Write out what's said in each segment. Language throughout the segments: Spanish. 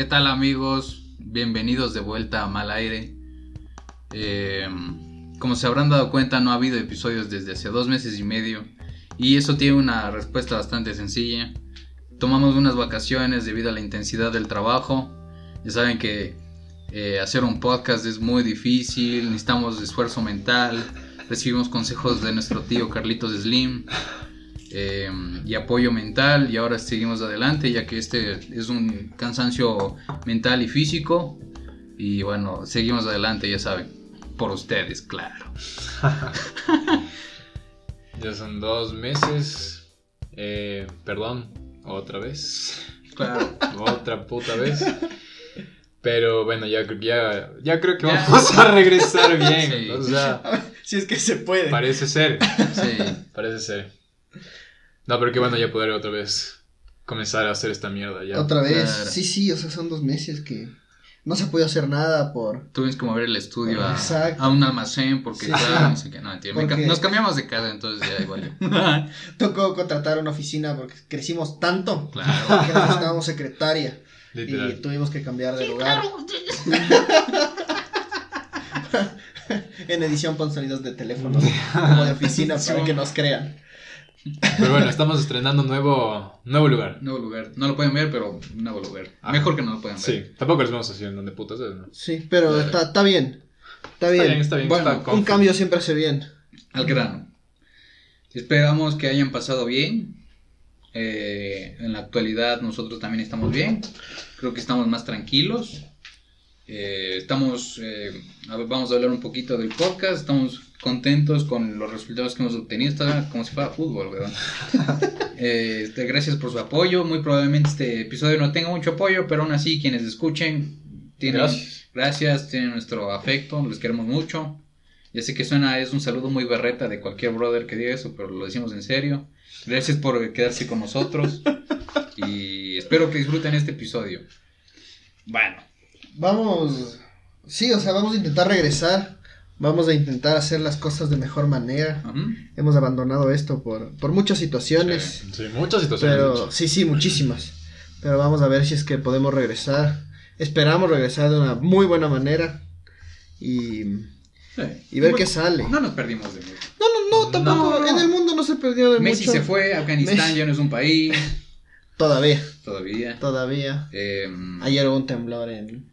¿Qué tal amigos? Bienvenidos de vuelta a Mal Aire. Eh, como se habrán dado cuenta, no ha habido episodios desde hace dos meses y medio. Y eso tiene una respuesta bastante sencilla. Tomamos unas vacaciones debido a la intensidad del trabajo. Ya saben que eh, hacer un podcast es muy difícil, necesitamos esfuerzo mental. Recibimos consejos de nuestro tío Carlitos Slim. Eh, y apoyo mental y ahora seguimos adelante ya que este es un cansancio mental y físico y bueno, seguimos adelante, ya saben, por ustedes, claro. ya son dos meses, eh, perdón, otra vez. Claro. otra puta vez. Pero bueno, ya, ya, ya creo que vamos a regresar bien. O sea, si es que se puede. Parece ser. Sí, parece ser. No, pero qué bueno ya poder otra vez comenzar a hacer esta mierda. Ya. Otra vez, sí, sí, o sea, son dos meses que no se puede hacer nada por... Tuvimos que mover el estudio a, a, un almacén porque no sé qué, no entiendo. Nos cambiamos de casa, entonces ya igual. Tocó contratar una oficina porque crecimos tanto claro. que necesitábamos secretaria. Y tuvimos que cambiar de lugar. en edición pon sonidos de teléfono como de oficina para que nos crean. Pero bueno, estamos estrenando nuevo, nuevo lugar. Nuevo lugar. No lo pueden ver, pero nuevo lugar. Ah. Mejor que no lo puedan ver. Sí, tampoco les vamos a decir en dónde putas es, ¿no? Sí, pero está, está bien. Está bien. Está bien, Bueno, un cambio siempre hace bien. Al grano. Esperamos que hayan pasado bien. Eh, en la actualidad nosotros también estamos bien. Creo que estamos más tranquilos. Eh, estamos, eh, vamos a hablar un poquito del podcast. Estamos contentos con los resultados que hemos obtenido. Está como si fuera fútbol, weón. Eh, este, gracias por su apoyo. Muy probablemente este episodio no tenga mucho apoyo, pero aún así, quienes escuchen, tienen, gracias. tienen nuestro afecto, les queremos mucho. Ya sé que suena, es un saludo muy berreta de cualquier brother que diga eso, pero lo decimos en serio. Gracias por quedarse con nosotros y espero que disfruten este episodio. Bueno. Vamos, sí, o sea, vamos a intentar regresar vamos a intentar hacer las cosas de mejor manera. Hemos abandonado esto por, por muchas situaciones. Sí, muchas situaciones. Pero, sí, sí, muchísimas. Pero vamos a ver si es que podemos regresar. Esperamos regresar de una muy buena manera. Y, y ver qué sale. No nos perdimos de mucho. No, no, no, tampoco. En el mundo no se perdió de mucho. Messi se fue, Afganistán ya no es un país. Todavía. Todavía. Todavía. Em, Ayer hubo un temblor en,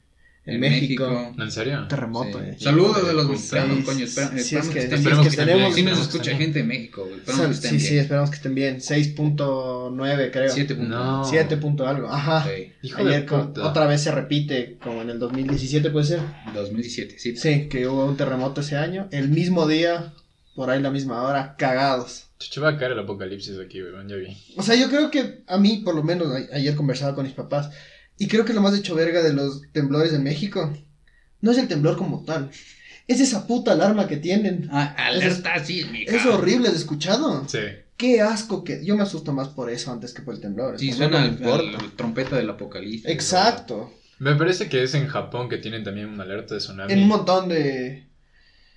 en, México. ¿En serio? Terremoto, eh. Saludos de los mexicanos, coño. Espera, sí, es que, estén bien. Sí nos escucha gente de México, Esperamos que estén sí, bien. sí, esperamos que estén bien. 6.9 creo. 7. No. 7 algo. Ajá. Hijo Ayer de puta. otra vez se repite, como en el 2017 puede ser. 2017, sí. Sí, que hubo un terremoto ese año. El mismo día, por ahí la misma hora, cagados. Chucha, va a caer el apocalipsis aquí, weón, ya vi. O sea, yo creo que a mí, por lo menos, ayer conversaba con mis papás y creo que lo más hecho verga de los temblores en México no es el temblor como tal. Es esa puta alarma que tienen. Ah, alerta es, sísmica. Es horrible, ¿has escuchado? Sí. Qué asco que. Yo me asusto más por eso antes que por el temblor. Sí, suena la trompeta del apocalipsis. Exacto. Me parece que es en Japón que tienen también una alerta de tsunami. En un montón de.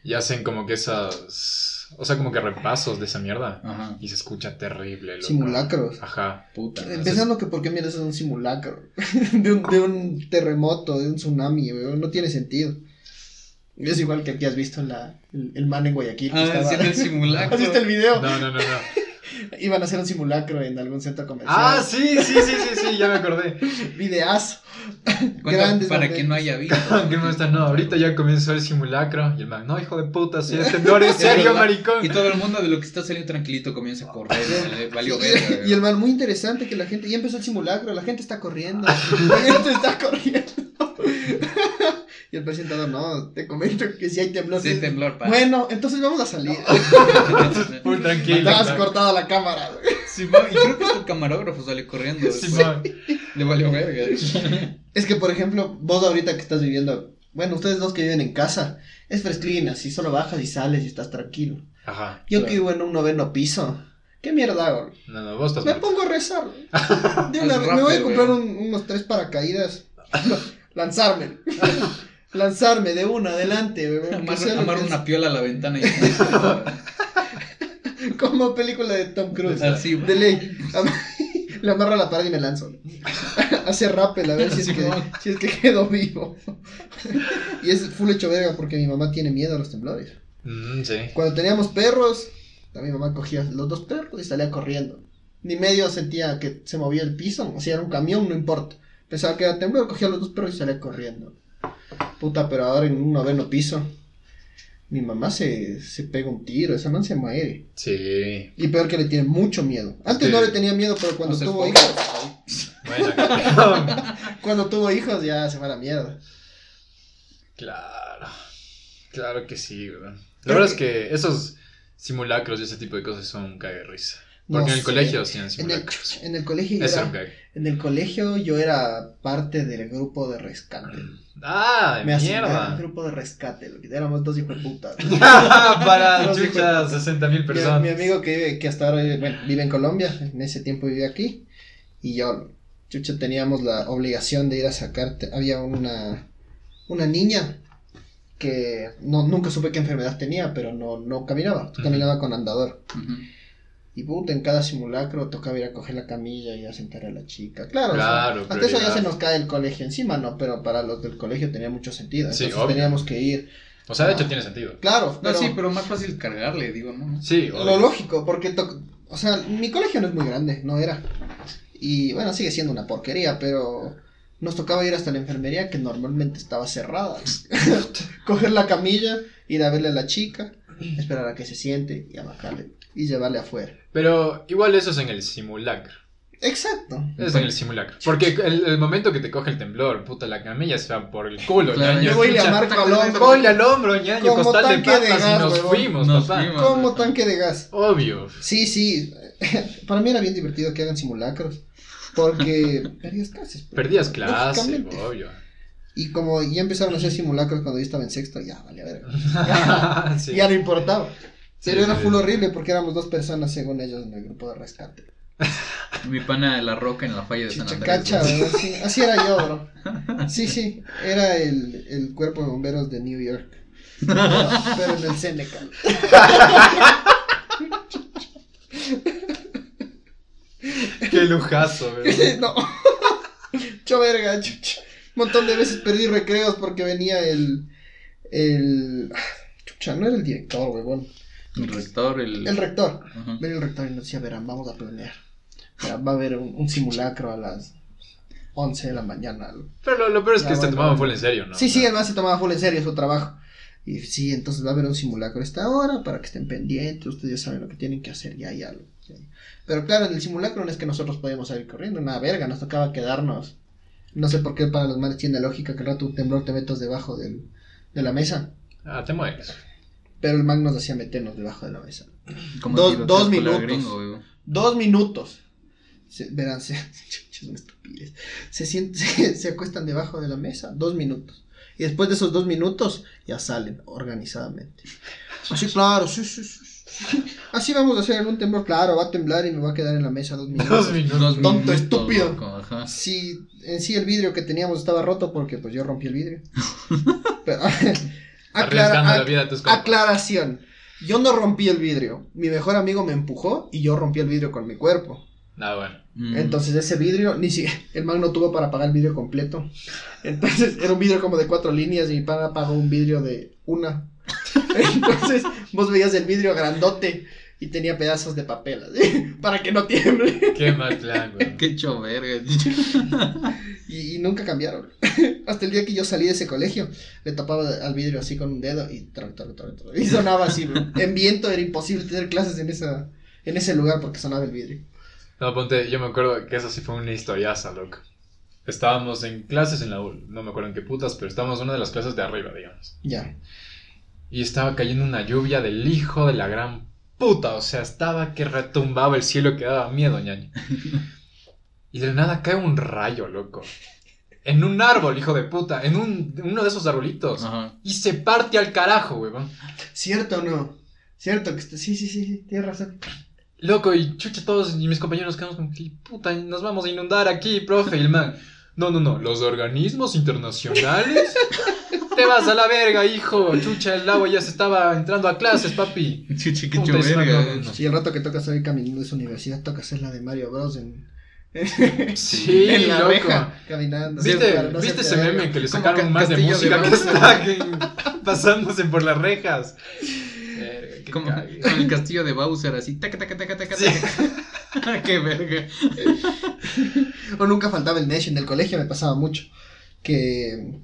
Y hacen como que esas o sea, como que repasos de esa mierda. Ajá. Y se escucha terrible. Simulacros. Ajá. Puta. Empezando que por qué miras es un simulacro. de, un, de un terremoto, de un tsunami, No tiene sentido. Es igual que aquí has visto la, el, man en Guayaquil. Ah, estaba... el simulacro. ¿Has visto el video? No, no, no, no. Iban a hacer un simulacro en algún centro comercial. Ah, sí, sí, sí, sí, sí, ya me acordé. Videazo. Grandes para que no haya visto. no está, no, ahorita ya comenzó el simulacro. Y el man, no, hijo de puta, si es temblor, en serio, maricón. Y todo el mundo de lo que está saliendo tranquilito comienza a correr. valió ver. Y el man, muy interesante que la gente, ya empezó el simulacro, la gente está corriendo. La gente está corriendo. Y el presentador, no, te comento que si hay temblor. Sí, temblor. Bueno, entonces vamos a salir. Muy tranquilo. Estabas cortado la cámara, Sí, y creo que el camarógrafo sale corriendo. Sí, Le valió verga. Es que, por ejemplo, vos ahorita que estás viviendo, bueno, ustedes dos que viven en casa, es fresclina, si solo bajas y sales y estás tranquilo. Ajá. Yo que vivo en un noveno piso. ¿Qué mierda hago? No, no, vos estás Me pongo a rezar. me voy a comprar unos tres paracaídas. Lanzarme. Lanzarme de una, adelante. Amar, una piola a la ventana y... Como película de Tom Cruise. Así, de ley. Le amarro a la pared y me lanzo. hacer rappel a ver si es, que, si es que quedo vivo. y es full hecho verga porque mi mamá tiene miedo a los temblores. Mm, sí. Cuando teníamos perros, mi mamá cogía los dos perros y salía corriendo. Ni medio sentía que se movía el piso, o sea, era un camión, no importa. Pensaba que era temblor, cogía los dos perros y salía corriendo. Puta, pero ahora en un noveno piso, mi mamá se, se pega un tiro, esa man se muere. Sí. Y peor que le tiene mucho miedo. Antes Sí. no le tenía miedo, pero cuando No tuvo hijos, Bueno, cuando tuvo hijos ya se va a la mierda. claro. Claro que sí, weón. La Creo verdad es que- esos simulacros y ese tipo de cosas son un cague de risa. Porque No en el colegio hacían En el, simulacros. en el colegio yo Eso era en el colegio yo era parte del grupo de rescate. Ah, de Me mierda. grupo de rescate, lo que éramos dos hijos de puta. Para chucha, hijos- 60 mil Mi, personas. mi amigo que, vive- que hasta ahora vive, bueno, vive en Colombia, en ese tiempo vivía aquí, y yo, chucha, teníamos la obligación de ir a sacarte. Había una, una niña que no, nunca supe qué enfermedad tenía, pero no, no caminaba, Ujú. caminaba con andador. Ujú. Y puta, en cada simulacro tocaba ir a coger la camilla y a sentar a la chica. Claro, o sea, Claro, hasta eso ya se nos cae el colegio encima, ¿no? Pero para los del colegio tenía mucho sentido. Sí, Entonces obvio. teníamos que ir. O sea, de hecho tiene sentido. Claro, No, pero, sí, pero más fácil cargarle, digo, ¿no? Sí, lo obvio. lógico, porque, to- o sea, mi colegio no es muy grande, no era. Y bueno, sigue siendo una porquería, pero nos tocaba ir hasta la enfermería que normalmente estaba cerrada. Coger la camilla, ir a verle a la chica, esperar a que se siente y a bajarle y llevarle afuera. Pero igual eso es en el simulacro. Exacto. Es en el simulacro. Porque el, el momento que te coge el temblor, puta, la camilla se va por el culo, Claro, ñaño. Yo voy Chucha, amarco al hombro. Ponle al hombro, ñaño, Como costal de tanque de gas, y nos fuimos, Nos papá. fuimos. Como tanque de gas. Obvio. Sí, sí. Para mí era bien divertido que hagan simulacros. Porque perdías clases. pues. Perdías clase, Lógicamente. obvio. Y como ya empezaron a hacer simulacros cuando yo estaba en sexto, ya vale, verga. Sí. Ya no importaba. Sí, era sí, full horrible porque éramos dos personas según ellos en el grupo de rescate. Mi pana de la roca en la falla de San Andrés. Chichacacha, güey. ¿verdad? Sí, así era yo, bro. Sí, sí. Era el, el cuerpo de bomberos de New York. Pero, pero en el Senecal. Qué lujazo, güey. no. Cho verga, chucha. Un montón de veces perdí recreos porque venía el. El. ah, Chucha, no era el director, huevón. El rector, el. El rector. Venía el rector y nos decía, verán, vamos a planear. Verán, va a haber un, un simulacro a las 11 de la mañana. Pero lo, lo peor es Ya, que se tomaban bueno. full en serio, ¿no? Sí, sí, además se tomaba full en serio su trabajo. Y sí, entonces va a haber un simulacro a esta hora para que estén pendientes. Ustedes ya saben lo que tienen que hacer, ya, ya. ya. Pero claro, en el simulacro no es que nosotros podíamos salir corriendo, una verga, nos tocaba quedarnos. No sé por qué para los manes tiene lógica que al rato un temblor te metas debajo del, de la mesa. Ah, te mueres. Pero el man nos hacía meternos debajo de la mesa. Como Dos- dos minutos. gringo. Dos minutos. Se- verán, se, es una estupidez. Se, se, se acuestan debajo de la mesa, dos minutos. Y después de esos dos minutos, ya salen organizadamente. Así, claro, sí, sí, sí. sí. Así vamos a hacer en un temblor. Claro, va a temblar y me va a quedar en la mesa dos minutos. Dos minutos. Dos Tonto, minutos, estúpido. loco, ajá. Sí, en sí el vidrio que teníamos estaba roto porque pues yo rompí el vidrio. Pero, aclara- la vida a tus aclaración. Yo no rompí el vidrio. Mi mejor amigo me empujó y yo rompí el vidrio con mi cuerpo. Ah, bueno. Mm. Entonces ese vidrio, ni si el man no tuvo para pagar el vidrio completo. Entonces era un vidrio como de cuatro líneas y mi pana pagó un vidrio de una. Entonces vos veías el vidrio grandote y tenía pedazos de papel así, para que no tiemble. Qué mal plan, güey. Qué hecho verga. Y, y nunca cambiaron. Hasta el día que yo salí de ese colegio, le tapaba al vidrio así con un dedo y, tra- tra- tra- tra- y sonaba así. bro. En viento era imposible tener clases en, esa, en ese lugar porque sonaba el vidrio. No, ponte, yo me acuerdo que eso sí fue una historiaza, loco. Estábamos en clases en la U, no me acuerdo en qué putas, pero estábamos en una de las clases de arriba, digamos. Ya. Y estaba cayendo una lluvia del hijo de la gran puta, o sea, estaba que retumbaba el cielo que daba miedo, ñaño. Y de la nada cae un rayo, loco. En un árbol, hijo de puta, en un, uno de esos arbolitos. Ajá. Y se parte al carajo, weón. ¿Cierto o no? ¿Cierto? que está- Sí, sí, sí, sí, tienes razón. Loco, y chucha, todos y mis compañeros quedamos como que, puta, nos vamos a inundar aquí, profe. Y el man, no, no, no, los organismos internacionales. Te vas a la verga, hijo. Chucha, el agua ya se estaba entrando a clases, papi. Chuchi, qué verga. no, no, no. Sí, el rato que toca salir caminando de su universidad, toca hacer la de Mario Bros. en, Sí, en la loco. reja, caminando. ¿Viste, para no ¿viste hacerte ese meme que le sacaron ca- más de música que está pasándose por las rejas? Verga, Como con el castillo de Bowser, así. Taca, taca, taca, taca, Sí. taca. Qué verga. O nunca faltaba el Nesh en el colegio, me pasaba mucho. Que,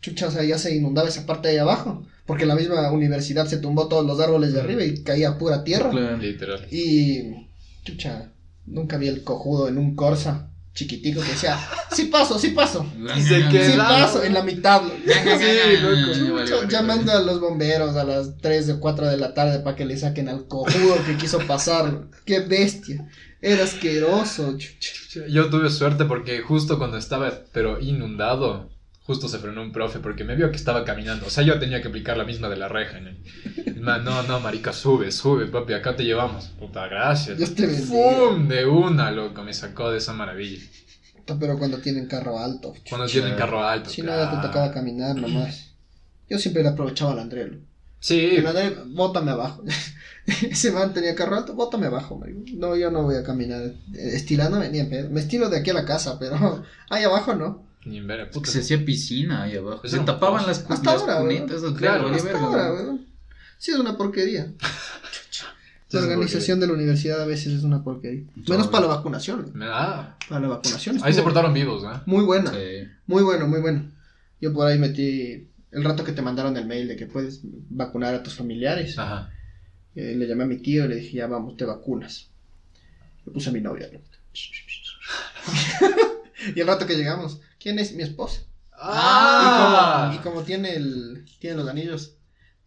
chucha, o sea, ya se inundaba esa parte de ahí abajo. Porque la misma universidad se tumbó todos los árboles de arriba y caía pura tierra. Claro. Literal. Y, chucha, nunca vi el cojudo en un Corsa chiquitico que decía, sí paso, sí paso. Y se Sí queda- paso, en la mitad. Sí, loco. Llamando a los bomberos a las 3 o 4 de la tarde para que le saquen al cojudo que quiso pasar. Qué bestia. Era asqueroso. Yo tuve suerte porque justo cuando estaba, pero inundado, justo se frenó un profe porque me vio que estaba caminando. O sea, yo tenía que aplicar la misma de la reja. ¿no? El man, no, no, marica, sube, sube, papi, acá te llevamos. Puta, gracias. Dios te bendiga. ¡Fum! De una, loco, me sacó de esa maravilla. Pero cuando tienen carro alto. Cuando chucha. tienen carro alto. Si no, ya te claro. tocaba caminar nomás. Yo siempre le aprovechaba al André. loco. Sí, El André, bótame abajo. Ese man tenía carro alto, bótame abajo. marico. No, yo no voy a caminar estilándome ni en pedo. Me estilo de aquí a la casa, pero ahí abajo no. Ni en ver, puta. Se hacía piscina ahí abajo. Es Se tapaban pozo. las, cu- Hasta las ahora, cunitas. Claro, Claro, vale Hasta verga, ahora, güey. weón. Sí, es una porquería. La organización de la universidad a veces es una porquería. Menos para la vacunación. Me da. Para la vacunación. Ahí se portaron vivos, ¿no? Muy buena. Sí. Muy bueno, muy bueno. Yo por ahí metí el rato que te mandaron el mail de que puedes vacunar a tus familiares. Ajá. Eh, le llamé a mi tío y le dije, ya vamos, te vacunas. Le puse a mi novia. ¿no? y el rato que llegamos, ¿quién es mi esposa? ¡Ah! Y, como, y como tiene, el, tiene los anillos,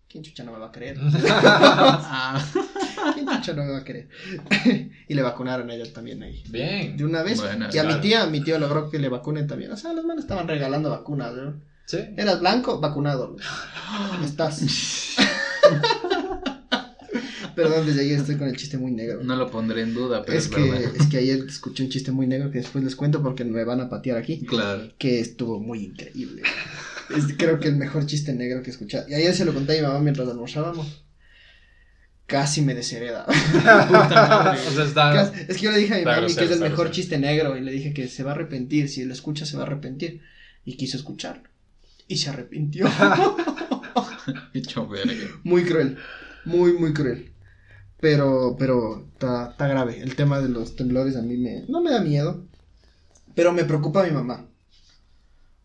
¿quién chucha no me va a creer? Ah, ¿Quién chucha no me va a creer? y le vacunaron a ella también ahí. Bien. De una vez. Y a mi tía, mi tío logró que le vacunen también. O sea, los manos estaban regalando vacunas. ¿no? Sí. Eras blanco, vacunado. Estás. Perdón, desde ayer estoy con el chiste muy negro. no lo pondré en duda, pero es, es, que, verdad. es que ayer escuché un chiste muy negro que después les cuento porque me van a patear aquí. Claro. Que estuvo muy increíble. Es creo que el mejor chiste negro que he escuchado. Y ayer se lo conté a mi mamá mientras almorzábamos. Casi me deshereda. o sea, está. Casi- Es que yo le dije a mi Está mami grosero, que es el mejor grosero. chiste negro y le dije que se va a arrepentir. Si lo escucha, se va a arrepentir. Y quiso escucharlo. Y se arrepintió. Hecho verga. muy cruel. Muy, muy cruel. Pero, pero está grave. El tema de los temblores a mí me, no me da miedo. Pero me preocupa mi mamá.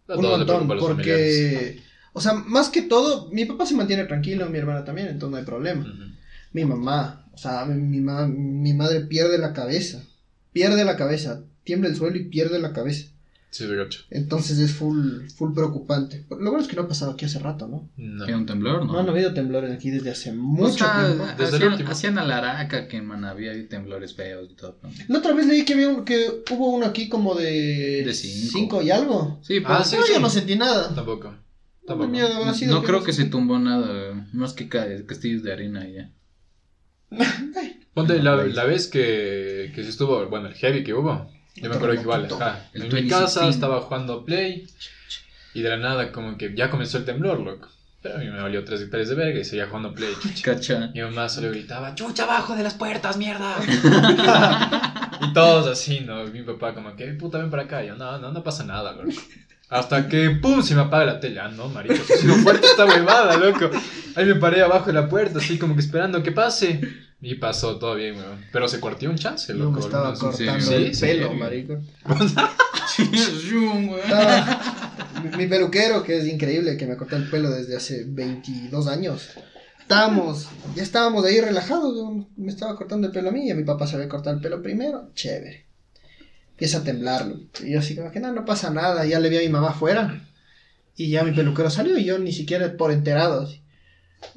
a un montón. a. Porque, o sea, más que todo, mi papá se mantiene tranquilo, mi hermana también, entonces no hay problema. Mi mamá, o sea, mi, mi ma- mi madre pierde la cabeza. Pierde la cabeza. Tiembla el suelo y pierde la cabeza. Sí, de gacho. Entonces es full, full preocupante. Lo bueno es que no ha pasado aquí hace rato, ¿no? No. ¿Qué un temblor? No, No. han habido temblores aquí desde hace O mucho sea, tiempo. Desde el hacían, último. hacían a la araca que en Manaví hay temblores feos y todo. ¿no? La otra vez leí que, había un- que hubo uno aquí como de... De cinco. cinco y algo. Sí, pero Ah, sí, Pero sí. yo no sentí nada. Tampoco. No, Tampoco. miedo, no creo no que se tumbó nada, más que ca- castillos de harina y ya. Ponte la, la vez que, que se estuvo, bueno, el heavy que hubo. Yo me acuerdo que igual, Terremoto. ajá. El En mi 2016. casa estaba jugando Play y de la nada como que ya comenzó el temblor, loco. Pero a mí me valió tres hectáreas de verga y seguía jugando Play. chucha. Cacha. Mi mamá solo gritaba, chucha abajo de las puertas, mierda. y todos así, ¿no? Mi papá como que, puta, ven para acá. Y yo, no, no, no pasa nada, loco. Hasta que, pum, se me apaga la tele. Ah, no, marico, si ha sido fuerte esta huevada, loco. Ahí me paré abajo de la puerta, así como que esperando que pase. Y pasó todo bien, weón. Pero se cortó un chance, Yo loco. me estaba algunos- cortando sí, el sí, pelo, sí. marico. Estaba- mi, peluquero, que es increíble, que me cortó el pelo desde hace 22 años. Estábamos, ya estábamos ahí relajados. me estaba cortando el pelo a mí y a mi papá se había cortado el pelo primero. Chévere. Empieza a temblarlo. Y yo así como que no, no pasa nada. Ya le vi a mi mamá afuera. Y ya mi peluquero salió y yo ni siquiera por enterado. así.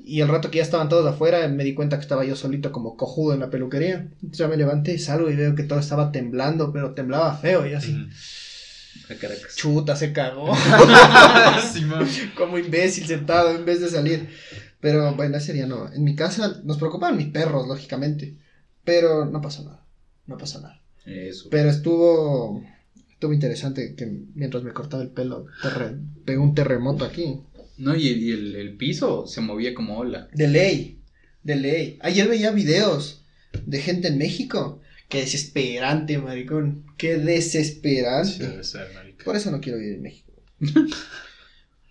Y el rato que ya estaban todos afuera, me di cuenta que estaba yo solito como cojudo en la peluquería. Entonces ya me levanté y salgo y veo que todo estaba temblando, pero temblaba feo y así. Caracas. Chuta, se cagó. Como imbécil sentado en vez de salir. Pero bueno, ese día no. En mi casa nos preocupaban mis perros, lógicamente. Pero no pasó nada. No pasó nada. Eso. Pero estuvo. Estuvo interesante que mientras me cortaba el pelo, terre- pegó un terremoto aquí. No, y, y el, el piso se movía como ola. De ley. De ley. Ayer veía videos de gente en México Qué desesperante, maricón. Qué Sí, desesperante. debe ser. Por eso no quiero vivir en México.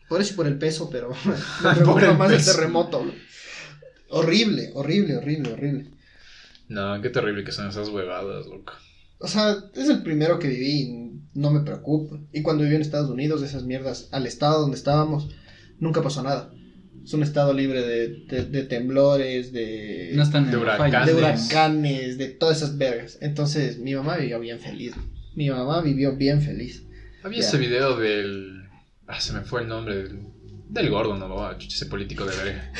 por eso y por el peso, pero me preocupa el más el terremoto. Horrible, horrible, horrible, horrible. No, qué terrible que son esas huevadas, loco. O sea, es el primero que viví y no me preocupa. Y cuando viví en Estados Unidos, esas mierdas, al estado donde estábamos, nunca pasó nada. Es un estado libre de, de- de temblores, de, No están De huracanes. de huracanes, de todas esas vergas. Entonces, mi mamá vivió bien feliz. Mi mamá vivió bien feliz. Había Ya. ese video del. Ah, se me fue el nombre del. Del gordo, no, Ah, chucha, ese político de verga.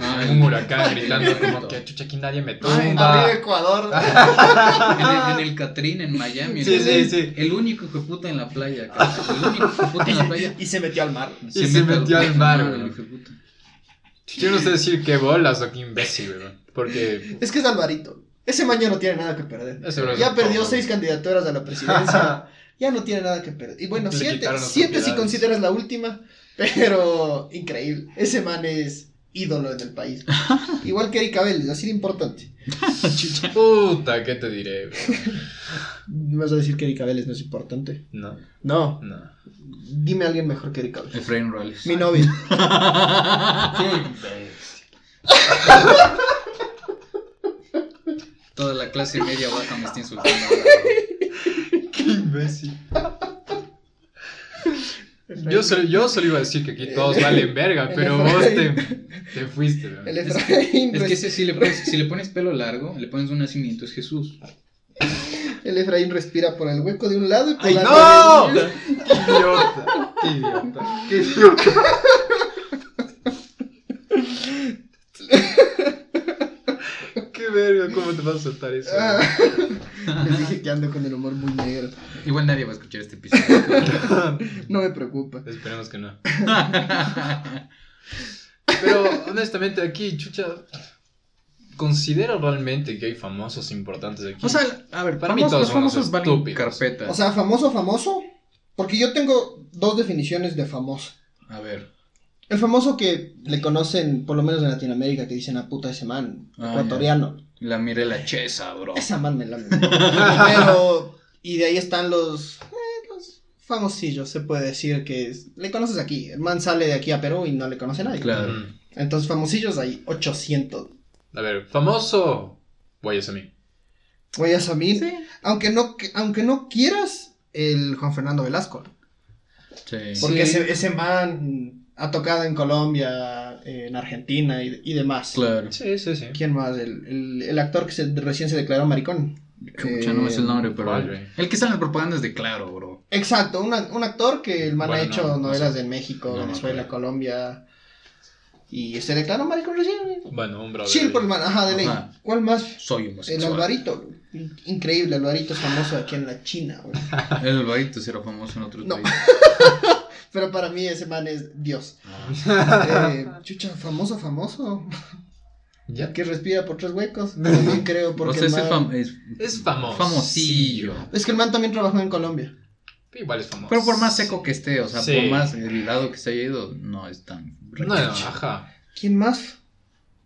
Ay, Un huracán gritando como que chucha aquí nadie me Ay, tumba. Ecuador. En el, en el Catrín, en Miami. Sí, el, sí, sí. El único hijo de puta en la playa, cabrón. El único hijo de puta en la playa. y se metió al mar. Y se metió al mar, el güey. Yo no sé decir qué bolas o qué imbécil, weón. Porque. Es que es Alvarito. Ese maño no tiene nada que perder. Ya perdió seis candidaturas a la presidencia. ya no tiene nada que perder. Y bueno, Le siete, siete si consideras la última. Pero increíble. Ese man es ídolo en el país. Igual que Erika Vélez, así de importante. Puta, ¿qué te diré? ¿Me vas a decir que Erika Vélez no es importante? No, No. no. Dime a alguien mejor que Erika Vélez. Efraín Robles. Mi novia. Toda la clase media baja me está insultando. ahora. Qué imbécil. Yo solo, yo solo iba a decir que aquí todos valen verga, el pero vos te, te fuiste, weón. El Efraín, Es que res- ese, si, le pones, si le pones pelo largo, le pones un nacimiento, es Jesús. el Efraín respira por el hueco de un lado y por ¡Ay, la no! ¡Qué idiota! ¡Qué idiota! ¡Qué idiota! ¡Qué verga! ¿Cómo te vas a soltar eso? Ah. Les dije que ando con el humor muy negro. Igual nadie va a escuchar este episodio. No me preocupa. Esperemos que no. Pero honestamente aquí, chucha, considero realmente que hay famosos importantes aquí. o sea, a ver, Para mí todos los famosos estúpidos. carpeta. O sea, famoso, famoso. Porque yo tengo dos definiciones de famoso. a ver. El famoso que le conocen, por lo menos en Latinoamérica, que dicen a puta ese man, Ah, ecuatoriano. La Mirela Chesa, bro. Esa man me la Pero, y de ahí están los, eh, los famosillos, se puede decir que es- le conoces aquí. El man sale de aquí a Perú y no le conoce nadie. Claro. Mm. Entonces, famosillos hay 800. A ver, famoso. Guayas a mí. Voy a Samir. Aunque no, aunque no quieras, el Juan Fernando Velasco. Sí. Porque Sí. ese, ese man ha tocado en Colombia, en Argentina y, y demás. Claro. Sí, sí, sí. ¿Quién más? El, el- el actor que se, recién se declaró maricón. Chucha, no es el nombre, pero. El que está en propagandas de Claro, bro. Exacto, una- un actor que el man Bueno, ha hecho no, no novelas sé. de México, No, no, Venezuela, no. Colombia. Y se declaró maricón recién. Bueno, un brother. Sí, por el man, ajá, de ley. Ajá. ¿Cuál más? Soy El homosexual. Alvarito. Increíble, Alvarito es famoso aquí en la China, güey. El Alvarito será famoso en otros No. países. Pero para mí ese man es Dios. Ah. Eh, chucha, famoso, famoso. Ya. Que respira por tres huecos. También creo, porque sea, el man- fam- es, Es famoso. Famosillo. Es que el man también trabajó en Colombia. Igual es famoso. Pero por más seco que esté, o sea, Sí. por más helado que se haya ido, no es tan. No, no, ajá. ¿Quién más?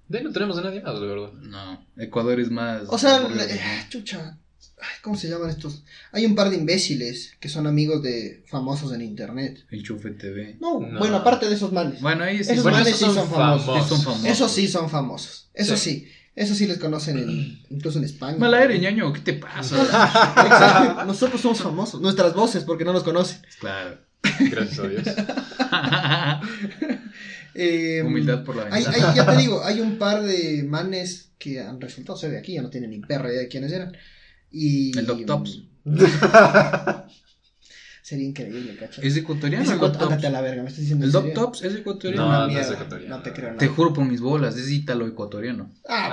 De ahí no tenemos a nadie más, de verdad. No, Ecuador es más. O sea, le- eh, chucha. Ay, ¿Cómo se llaman estos? Hay un par de imbéciles que son amigos de famosos en internet. Enchufe TV. No, No. bueno, aparte de esos manes. Bueno, ahí sí Esos Bueno, manes esos sí son famosos. sí son famosos. Esos sí son famosos. Eso sí. Sí. Eso sí les conocen en- incluso en España. Mal aire, ñaño, ¿qué te pasa? Exacto. Nosotros somos famosos. Nuestras voces, porque no nos conocen. claro. Gracias a Dios. Eh, Humildad por la hay, hay- ya te digo, hay un par de manes que han resultado ser de aquí, ya no tienen ni perra idea de quiénes eran. Y. El Doc Tops. Sería increíble, ¿cachai? Es ecuatoriano ándate a la verga, me estás diciendo. El Doc? Tops es ecuatoriano. No, Una no es mierda, ecuatoriano. No te creo nada. Te juro por mis bolas, es ítalo-ecuatoriano. Ah,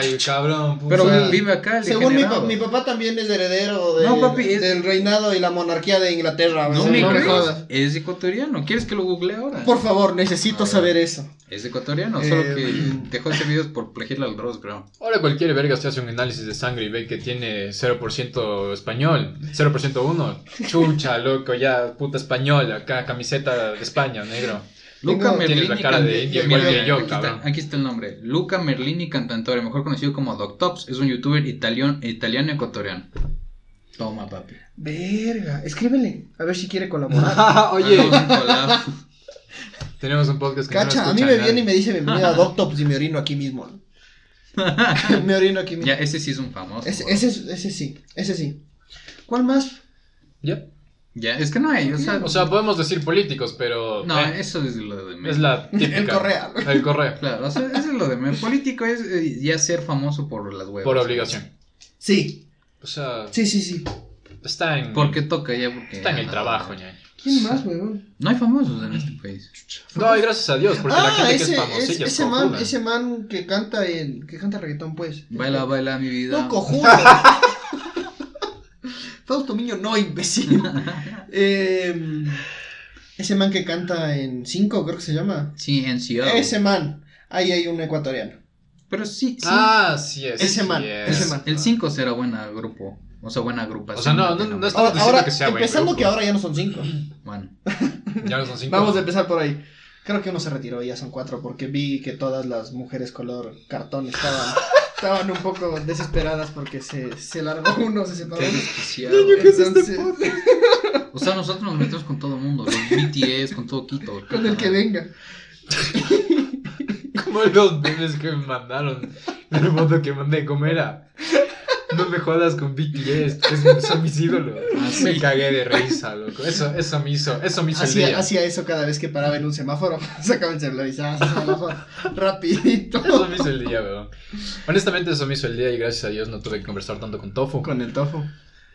bueno. Ay, cabrón. puta. Pero O sea, vive acá, el Según mi, pa- mi papá también es heredero de- No, papi, es- del reinado y la monarquía de Inglaterra. No me no me crees, jodas. es ecuatoriano. ¿Quieres que lo googlee ahora? Por favor, necesito saber eso. Es ecuatoriano, Eh, solo que dejó ese video por plagiarle al Dross, creo. Ahora cualquier verga se hace un análisis de sangre y ve que tiene 0% español, 0% uno. Chucha, loco, ya, puta español, acá, camiseta de España, negro. Luca Tengo- Merlini. La cara de indio, igual Mira, que yo, aquí, está, cabrón. aquí está el nombre. Luca Merlini Cantantore, mejor conocido como Doctops. Es un youtuber italiano, italiano ecuatoriano. Toma, papi. Verga, escríbele, a ver si quiere colaborar. Oye, tenemos un podcast que Cacha, no a mí me viene y me dice bienvenido a Doctops y me orino aquí mismo. me orino aquí mismo. ya, ese sí es un famoso. Ese, ese, es- ese sí, ese sí. ¿Cuál más? Ya. Ya, es que no hay, o sea. O sea, podemos decir políticos, pero. no, eh, eso es lo de menos. es la típica. El Correa. El correo. Claro, o sea, eso es lo de menos. Político es eh, ya ser famoso por las huevas. Por obligación. Sí, O sea, sí, sí, sí. está en. Porque toca ya, porque. Está en el ah, trabajo, ñaño. ¿Quién más, weón? No hay famosos en este país. No, y gracias a Dios, porque la ah, gente ese, que es famosilla es ese man, ese man que canta en, que canta reggaetón, pues. Baila, baila mi vida. No, cojudo. Fausto Miño, no, imbécil. Eh, ese man que canta en 5, creo que se llama. Sí, en Seattle. Ese man. Ahí hay un ecuatoriano. Pero sí, sí. Ah, sí, es. Ese man, ese man. El 5 será buena grupo. O sea, buena agrupación. O sea, no, no- no Estamos Ahora, diciendo ahora, que sea empezando que ahora ya no son 5. Bueno, Ya no son cinco. Vamos a empezar por ahí. Creo que uno se retiró y ya son cuatro porque vi que todas las mujeres color cartón estaban, estaban un poco desesperadas porque se, se largó uno, se separó. qué desquiciado. Entonces, O sea, nosotros nos metemos con todo el mundo. Los BTS, con todo Quito. con el que venga. Como los memes que me mandaron. La foto que mandé, ¿cómo era? No me jodas con BTS, es- son mis ídolos. Ah. Me cagué de risa, loco. Eso, eso me hizo, eso me hizo el Hacía, día. hacía eso cada vez que paraba en un semáforo. Sacaba el celular y se ese semáforo. Rapidito. Eso me hizo el día, weón. Honestamente, eso me hizo el día y gracias a Dios no tuve que conversar tanto con Tofu. Con el tofu.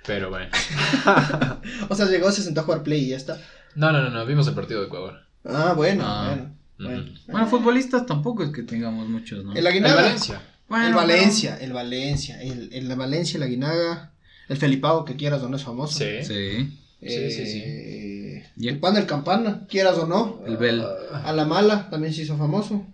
Pero bueno. O sea, llegó, se sentó a jugar play y ya está. No, no, no, no. Vimos el partido de Ecuador. Ah, bueno, Ah. bueno. Bueno. Bueno, futbolistas tampoco es que tengamos muchos, ¿no? El El Aguinaga. Valencia. Bueno, el pero- Valencia, el Valencia, el, el Valencia, el Aguinaga, el Felipao, que quieras o no es famoso. Sí. Sí. Sí, sí, sí. Eh, Ya. El pan del campana, quieras o no. El Bel. Ah, A la mala también se hizo famoso.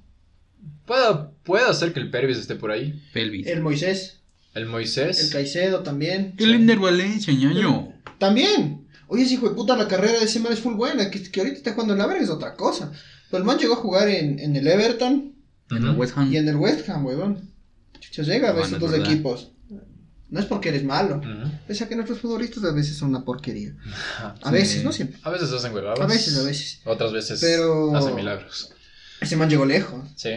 Puedo, puedo hacer que el Pervis esté por ahí. Pelvis. El Moisés, El el Moisés. Caicedo también. Qué lindo el Valencia, ñaño. También. Oye, ese hijo de puta, la carrera de ese man es full buena. Que, que ahorita está jugando en la verga es otra cosa. Pero el man llegó a jugar en, en el Everton En el. West Ham. y en el West Ham, huevón. Chucha, llega a ver Bueno, dos verdad. equipos. No es porque eres malo. Ujú. Pese a que nuestros futbolistas a veces son una porquería. A Sí. veces, no siempre. A veces hacen huevadas. A veces, a veces. Otras veces Pero- hacen milagros. Ese man llegó lejos. Sí.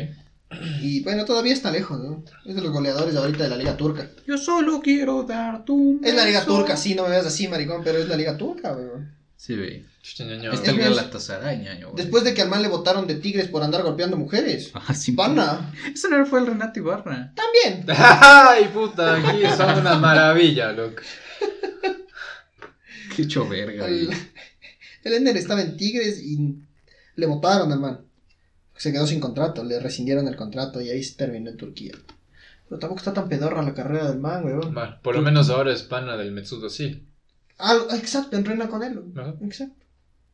Y bueno, todavía está lejos, ¿no? Es de los goleadores ahorita de la Liga Turca. Yo solo quiero dar tu. Es la Liga. Turca, sí, no me veas así, maricón, pero es la Liga Turca, weón. Sí, ñaño. Está el Galatasaray, ñaño. güey. Después de que al man le votaron de Tigres por andar golpeando mujeres. Ah, sí. Pana, Ese no fue el Renato Ibarra. también. ¡Ay, puta! Aquí son una maravilla, loco. Qué hecho verga. El, güey. el Ender estaba en Tigres y le votaron al man. Se quedó sin contrato, le rescindieron el contrato y ahí se terminó en Turquía. Pero tampoco está tan pedorra la carrera del man, weón. Bueno, por lo menos ahora es pana del Metsudo, sí. Ah, exacto, entrena con él. Ajá. Exacto.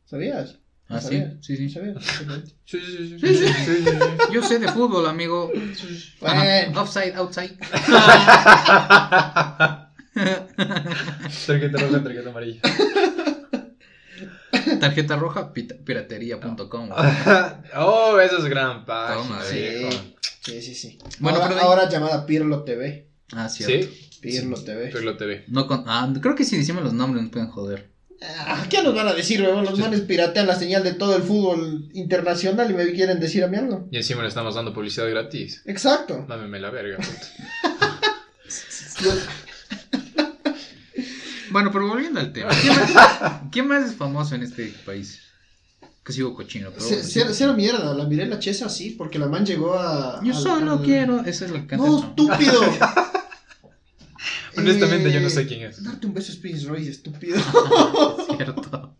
¿Sabías? Ah, sí, ¿Sabías? sí, sí. ¿Sabías? Sí, sí, sí. Sí, sí. Yo sé de fútbol, amigo. Bueno. Offside, outside. Tarjeta roja, tarjeta amarilla. Tarjeta roja, piratería.com. oh, esa es gran página. Toma, Sí, sí, sí. sí. Bueno, ahora, pero ahora llamada Pirlo TV. Ah, cierto. Sí, Pirlo TV. Pirlo TV. No con... Ah, creo que si decimos los nombres nos pueden joder. Ah, ¿Qué nos van a decir, weón? Los manes piratean la señal de todo el fútbol internacional y me quieren decir a mí algo. Y encima le estamos dando publicidad gratis. Exacto. Mámeme la verga. puta. Bueno, pero volviendo al tema. ¿Quién más, quién más es famoso en este país? Que sigo cochino, pero... C- Cero, cero mierda, la miré en la chesa sí, porque la man llegó a. Yo al- solo al- quiero... Esa es la que canta No, estúpido. Honestamente, yo no Eh, sé quién es. Darte un beso a Spins Royce, estúpido. Cierto.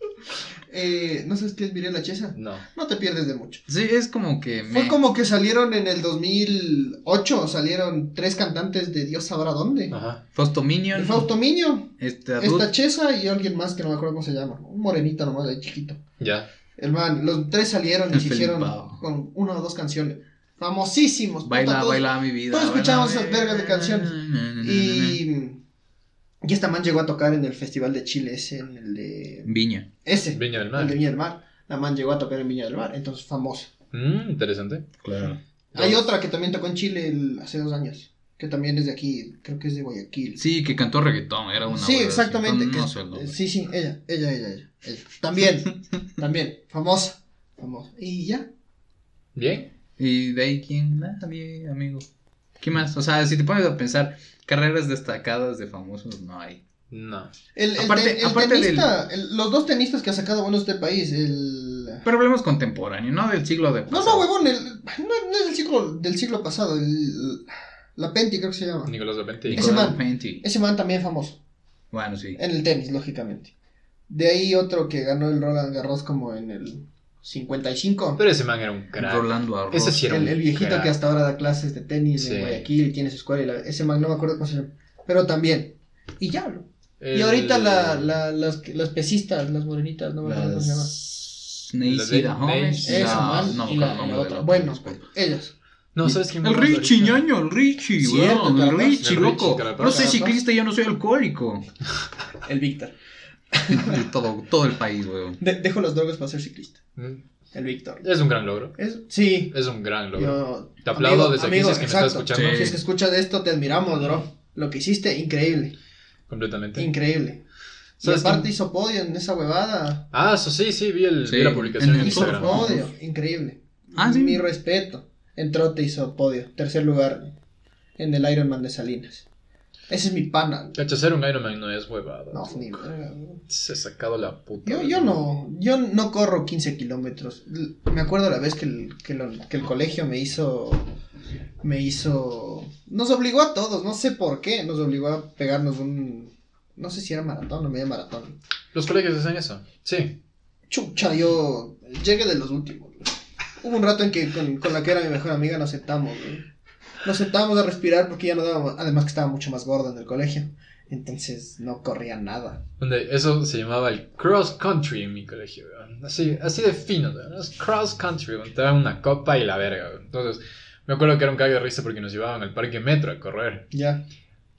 eh, ¿No sabes qué es Mirela Chesa? No. No te pierdes de mucho. Sí, es como que... Fue como que salieron en el 2008, salieron tres cantantes de Dios sabrá dónde. Ajá. Fausto Minion. Fausto Miño, Este esta Chesa y alguien más que no me acuerdo cómo se llama. Un morenito nomás, ahí chiquito. Ya. El man, los tres salieron y se hicieron con una o dos canciones. Famosísimos. puta, Baila, todos- baila mi vida. todos escuchamos esas vergas de canciones. Y, y esta man llegó a tocar en el Festival de Chile, ese, en el de... Viña. Ese, Viña del el Mar. de Viña del Mar. La man llegó a tocar en Viña del Mar, entonces famosa. Mm, interesante. Claro. Hay Dos. otra que también tocó en Chile el- hace dos años, que también es de aquí, creo que es de Guayaquil. Sí, que cantó reggaetón, era una Sí, exactamente. que No es- sé el nombre. sí, sí, ella, ella, ella, ella, ella. También, también, famosa, famosa. Y ya. Bien. Y de ahí, ¿quién? Nadie, amigo. ¿Qué más? O sea, si te pones a pensar, carreras destacadas de famosos no hay. No. El, el Aparte- te- el aparte del- tenista, el- los dos tenistas que ha sacado buenos de este país, el... Pero hablemos contemporáneo, no del siglo de No, pasado. no, huevón, el, no, no es del siglo, del siglo pasado, el, la Penti creo que se llama. Nicolás Lavente. Ese Nicolás man. Penti. Ese man también famoso, Bueno, sí. en el tenis, lógicamente. De ahí otro que ganó el Roland Garros como en el 55. Pero ese man era un crack. Rolando Arroz. Ese sí era el, un el viejito crack. que hasta ahora da clases de tenis Sí. en Guayaquil y tiene su escuela. Y la- ese man no me acuerdo cómo se llama. Pero también. Y ya. Y ahorita la, la, las, las pesistas, las morenitas, no me acuerdo cómo se llama. Neisida Holmes. Esa man no, y la, y otra. Bueno, no, no. ellas. No, ¿sabes quién El Richie, ñaño, el Richie, Cierto, weón, el. Richie, loco. No soy ciclista, yo no soy alcohólico. El Víctor. todo, todo el país, weón. De- dejo las drogas para ser ciclista. Mm. El Víctor. Es un gran logro. Es, sí. Es un gran logro. Yo, Te aplaudo amigo- desde aquí si es que me estás exacto. escuchando. Sí. Si es que escuchas de esto, te admiramos, bro. Lo que hiciste, increíble. Completamente. Increíble. Y ¿Sabes aparte hizo podio en esa huevada. Ah, eso sí, sí, vi, el, Sí, vi la publicación en en, el Hizo Instagram. foro. podio, increíble. Ah, sí. Mi respeto. En trote hizo podio. Tercer lugar en el Ironman de Salinas. Ese es mi pana. Ser un Ironman no es huevada. No, ni. Se ha sacado la puta. Yo, yo no, yo no corro 15 kilómetros. Me acuerdo la vez que el, que, lo- que el colegio me hizo, me hizo, nos obligó a todos, no sé por qué, nos obligó a pegarnos un, no sé si era maratón o media maratón. Los colegios hacen eso. Sí. Chucha, yo llegué de los últimos. Hubo un rato en que con, con la que era mi mejor amiga nos sentamos, güey. Nos sentamos a respirar porque ya no dábamos, además que estaba mucho más gorda en el colegio. Entonces no corría nada. Donde eso se llamaba el cross country en mi colegio, weón. Así, así de fino. Es cross country, weón. Te daban una copa y la verga, weón. Entonces, me acuerdo que era un cague de risa porque nos llevaban al parque metro a correr. Ya.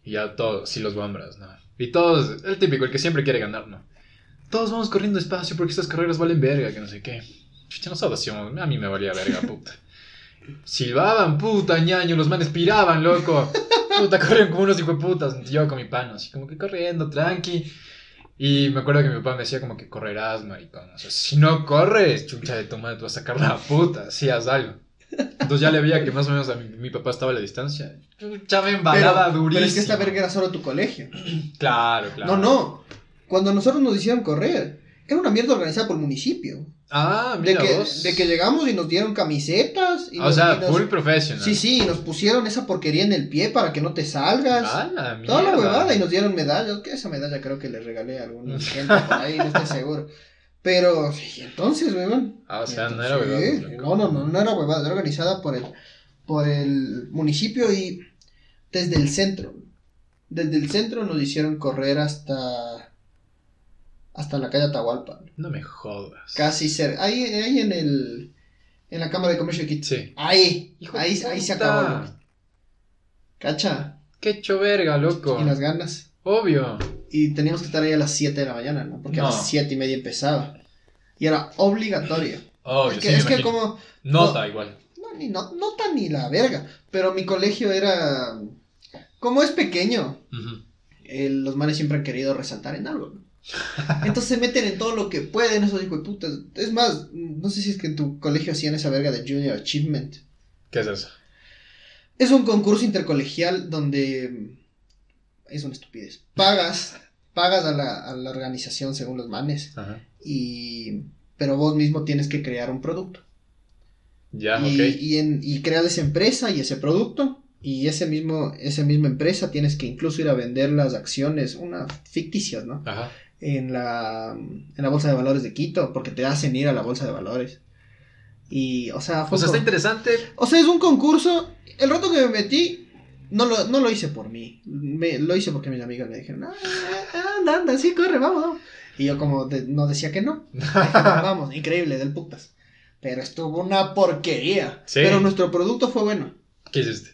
Y ya todos, sí, los bombras, ¿no? Y todos, el típico, el que siempre quiere ganar, ¿no? Todos vamos corriendo despacio porque estas carreras valen verga, que no sé qué. Chucha, nosotros hacíamos, a mí me valía verga, puta. Silbaban, puta, ñaño, los manes piraban, loco. Puta, corrían como unos hijueputas. Yo con mi pano, así como que corriendo, tranqui. Y me acuerdo que mi papá me decía como que correrás, maricón. O sea, si no corres, chucha de tu madre, te vas a sacar la puta, si haz algo. Entonces ya le veía que más o menos a mi, mi papá estaba a la distancia. Chucha, me embalaba Pero, durísimo. pero es que esta verga era solo tu colegio. Claro, claro. No, no. Cuando nosotros nos hicieron correr, era una mierda organizada por el municipio. Ah, De mira que, vos. de que llegamos y nos dieron camisetas. Y O nos- sea, y nos- full professional. Sí, sí, y nos pusieron esa porquería en el pie para que no te salgas. Ah, la Toda la huevada y nos dieron medallas. Que esa medalla creo que le regalé a algún gente por ahí, no estoy seguro. Pero, sí, entonces, weón. Ah, o sea, no era huevada. No, no, no, no era huevada, era organizada por el, por el municipio y desde el centro. Desde el centro nos hicieron correr hasta hasta la calle Atahualpa. No me jodas. Casi cerca. Ahí, ahí en el en la Cámara de Comercio de Quito. Sí. Ahí, Hijo ahí, ahí se acabó. loco. Cacha. Qué hecho verga, loco. Y las ganas. Obvio. Y teníamos que estar ahí a las 7 de la mañana, ¿no? Porque a las 7 y media empezaba. Y era obligatorio. Obvio, es sí, me es que como... Nota igual. No, ni, no, no tan ni la verga. Pero mi colegio era... Como es pequeño, eh, los manes siempre han querido resaltar en algo, ¿no? Entonces se meten en todo lo que pueden esos hijos de putas. Es más, no sé si es que en tu colegio hacían esa verga de Junior Achievement. ¿Qué es eso? Es un concurso intercolegial donde mm, es una estupidez. Pagas, pagas a la, a la organización según los manes. Ajá. Y pero vos mismo tienes que crear un producto. Ya, y, ok. y, en, y creas esa empresa y ese producto. Y ese mismo, esa misma empresa tienes que incluso ir a vender las acciones, unas ficticias, ¿no? Ajá. En la, en la bolsa de valores de Quito, porque te hacen ir a la bolsa de valores. Y, o sea, fue O sea, está interesante. o sea, es un concurso. El rato que me metí, no lo, no lo hice por mí. Me- lo hice porque mis amigas me dijeron, ah, anda, anda, sí, corre, vamos, vamos. Y yo como de- no decía que no. vamos, increíble, del putas. Pero estuvo una porquería. Sí. Pero nuestro producto fue bueno. ¿Qué hiciste?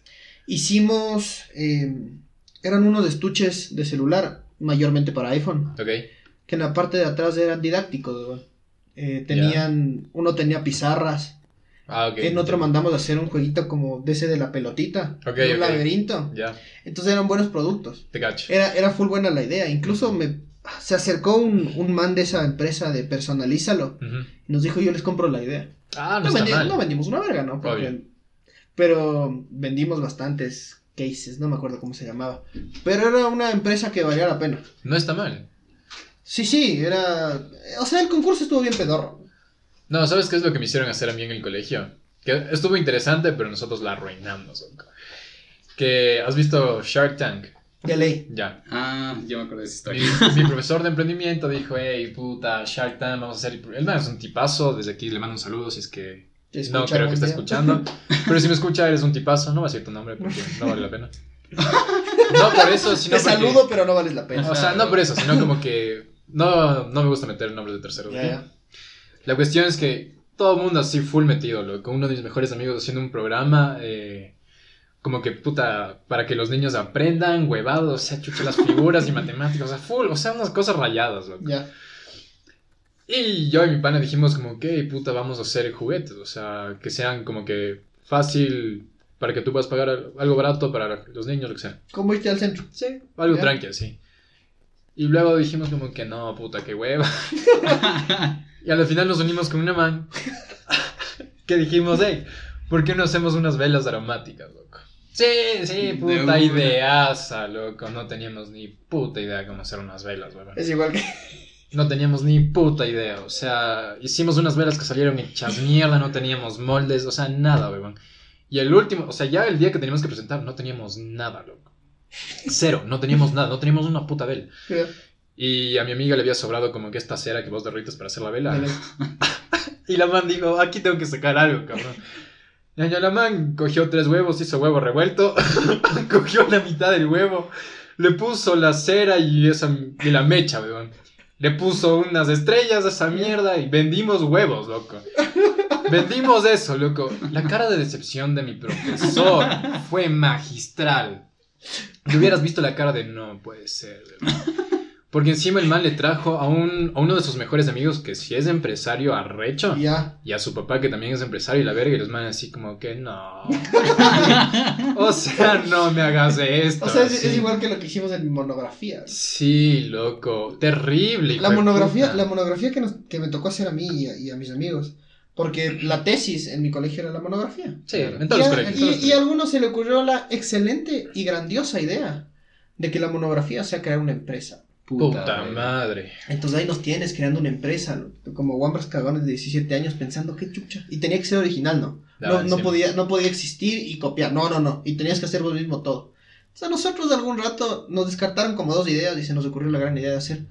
Hicimos, eh, eran unos estuches de celular, mayormente para iPhone, Ok. Que en la parte de atrás eran didácticos, eh, tenían, uno tenía pizarras, Ah, en otro mandamos a hacer un jueguito como de ese de la pelotita, Ok, un laberinto. Entonces eran buenos productos. te cacho. Era, era full buena la idea. Incluso me se acercó un, un man de esa empresa de personalízalo y nos dijo yo les compro la idea. Ah, no, No, está vendi- mal. no vendimos una verga, ¿no? Porque- pero vendimos bastantes cases, no me acuerdo cómo se llamaba. Pero era una empresa que valía la pena. No está mal. Sí, sí, era... O sea, el concurso estuvo bien pedorro. No, ¿sabes qué es lo que me hicieron hacer a mí en el colegio? Que estuvo interesante, pero nosotros la arruinamos. Que has visto Shark Tank. De ley. Ya. Ah, yo me acuerdo de esa Mi, historia. mi profesor de emprendimiento dijo, hey, puta, Shark Tank, vamos a hacer... El man es un tipazo, desde aquí le mando un saludo si es que... No creo que esté día. escuchando. Pero si me escucha, eres un tipazo. No va a decir tu nombre porque no vale la pena. No por eso, sino Te porque... saludo, pero no vales la pena. O sea, no por eso, sino como que... No, no me gusta meter nombres de terceros. Ya. La cuestión es que todo el mundo así full metido, loco. Uno de mis mejores amigos haciendo un programa, eh, como que puta, para que los niños aprendan, huevados, o sea, chucha las figuras y matemáticas, o sea, full, o sea, unas cosas rayadas, loco. Y yo y mi pana dijimos como que, puta, vamos a hacer juguetes, o sea, que sean como que fácil para que tú puedas pagar algo barato para los niños, lo que sea. ¿Cómo irte al centro? Sí, algo tranqui, así. Y luego dijimos como que no, puta, qué hueva. y al final nos unimos con una man que dijimos, hey, ¿por qué no hacemos unas velas aromáticas, loco? Sí, sí, De puta una. ideaza, loco. No teníamos ni puta idea cómo hacer unas velas, weón. Es igual que... No teníamos ni puta idea. O sea, hicimos unas velas que salieron hechas mierda, no teníamos moldes, o sea, nada, weón. Y el último, o sea, ya el día que teníamos que presentar, no teníamos nada, loco. Cero, no teníamos nada, no teníamos una puta vela. Y a mi amiga le había sobrado como que esta cera que vos derrites para hacer la vela. Y la man dijo, aquí tengo que sacar algo, cabrón. Y la man cogió tres huevos, hizo huevo revuelto, cogió la mitad del huevo, le puso la cera y, esa, y la mecha, weón. Le puso unas estrellas a esa mierda y vendimos huevos, loco. Vendimos eso, loco. La cara de decepción de mi profesor fue magistral. Le hubieras visto la cara de no puede ser. Porque encima el man le trajo a, un, a uno de sus mejores amigos que si es empresario arrecho. Ya. Y a su papá que también es empresario y la verga y los manes así como que no. o sea, no me hagas esto. O sea, es, igual que lo que hicimos en monografía. Sí, loco. Terrible. La monografía, puta. la monografía que, nos- que me tocó hacer a mí y a, y a mis amigos. Porque la tesis en mi colegio era la monografía. Sí, en todos y, los a, colegios. y- todos los y a algunos se le ocurrió la excelente y grandiosa idea de que la monografía sea crear una empresa. Puta güey. madre. Entonces ahí nos tienes creando una empresa, como Wambras cagones de 17 años pensando qué chucha. Y tenía que ser original, ¿no? No, no, podía, no podía existir y copiar. No, no, no. Y tenías que hacer vos mismo todo. O sea, nosotros de algún rato nos descartaron como dos ideas y se nos ocurrió la gran idea de hacer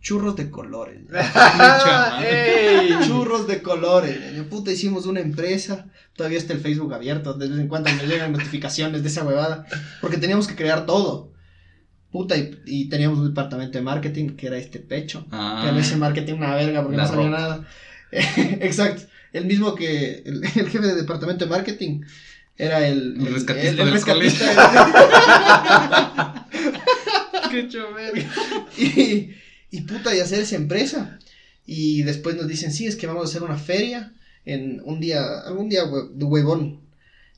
churros de colores. ¡Ey! churros de colores. Puta, hicimos una empresa. Todavía está el Facebook abierto. De vez en cuando me llegan notificaciones de esa huevada. Porque teníamos que crear todo. Puta, y, y teníamos un departamento de marketing que era este pecho. Ah. Que en ese marketing una verga porque no sabía ropa. nada. Exacto. El mismo que el, el jefe de departamento de marketing era el, El rescatista del rescatista. ¡Qué chover! y, y puta, y hacer esa empresa. Y después nos dicen, sí, es que vamos a hacer una feria en un día, algún día de huevón.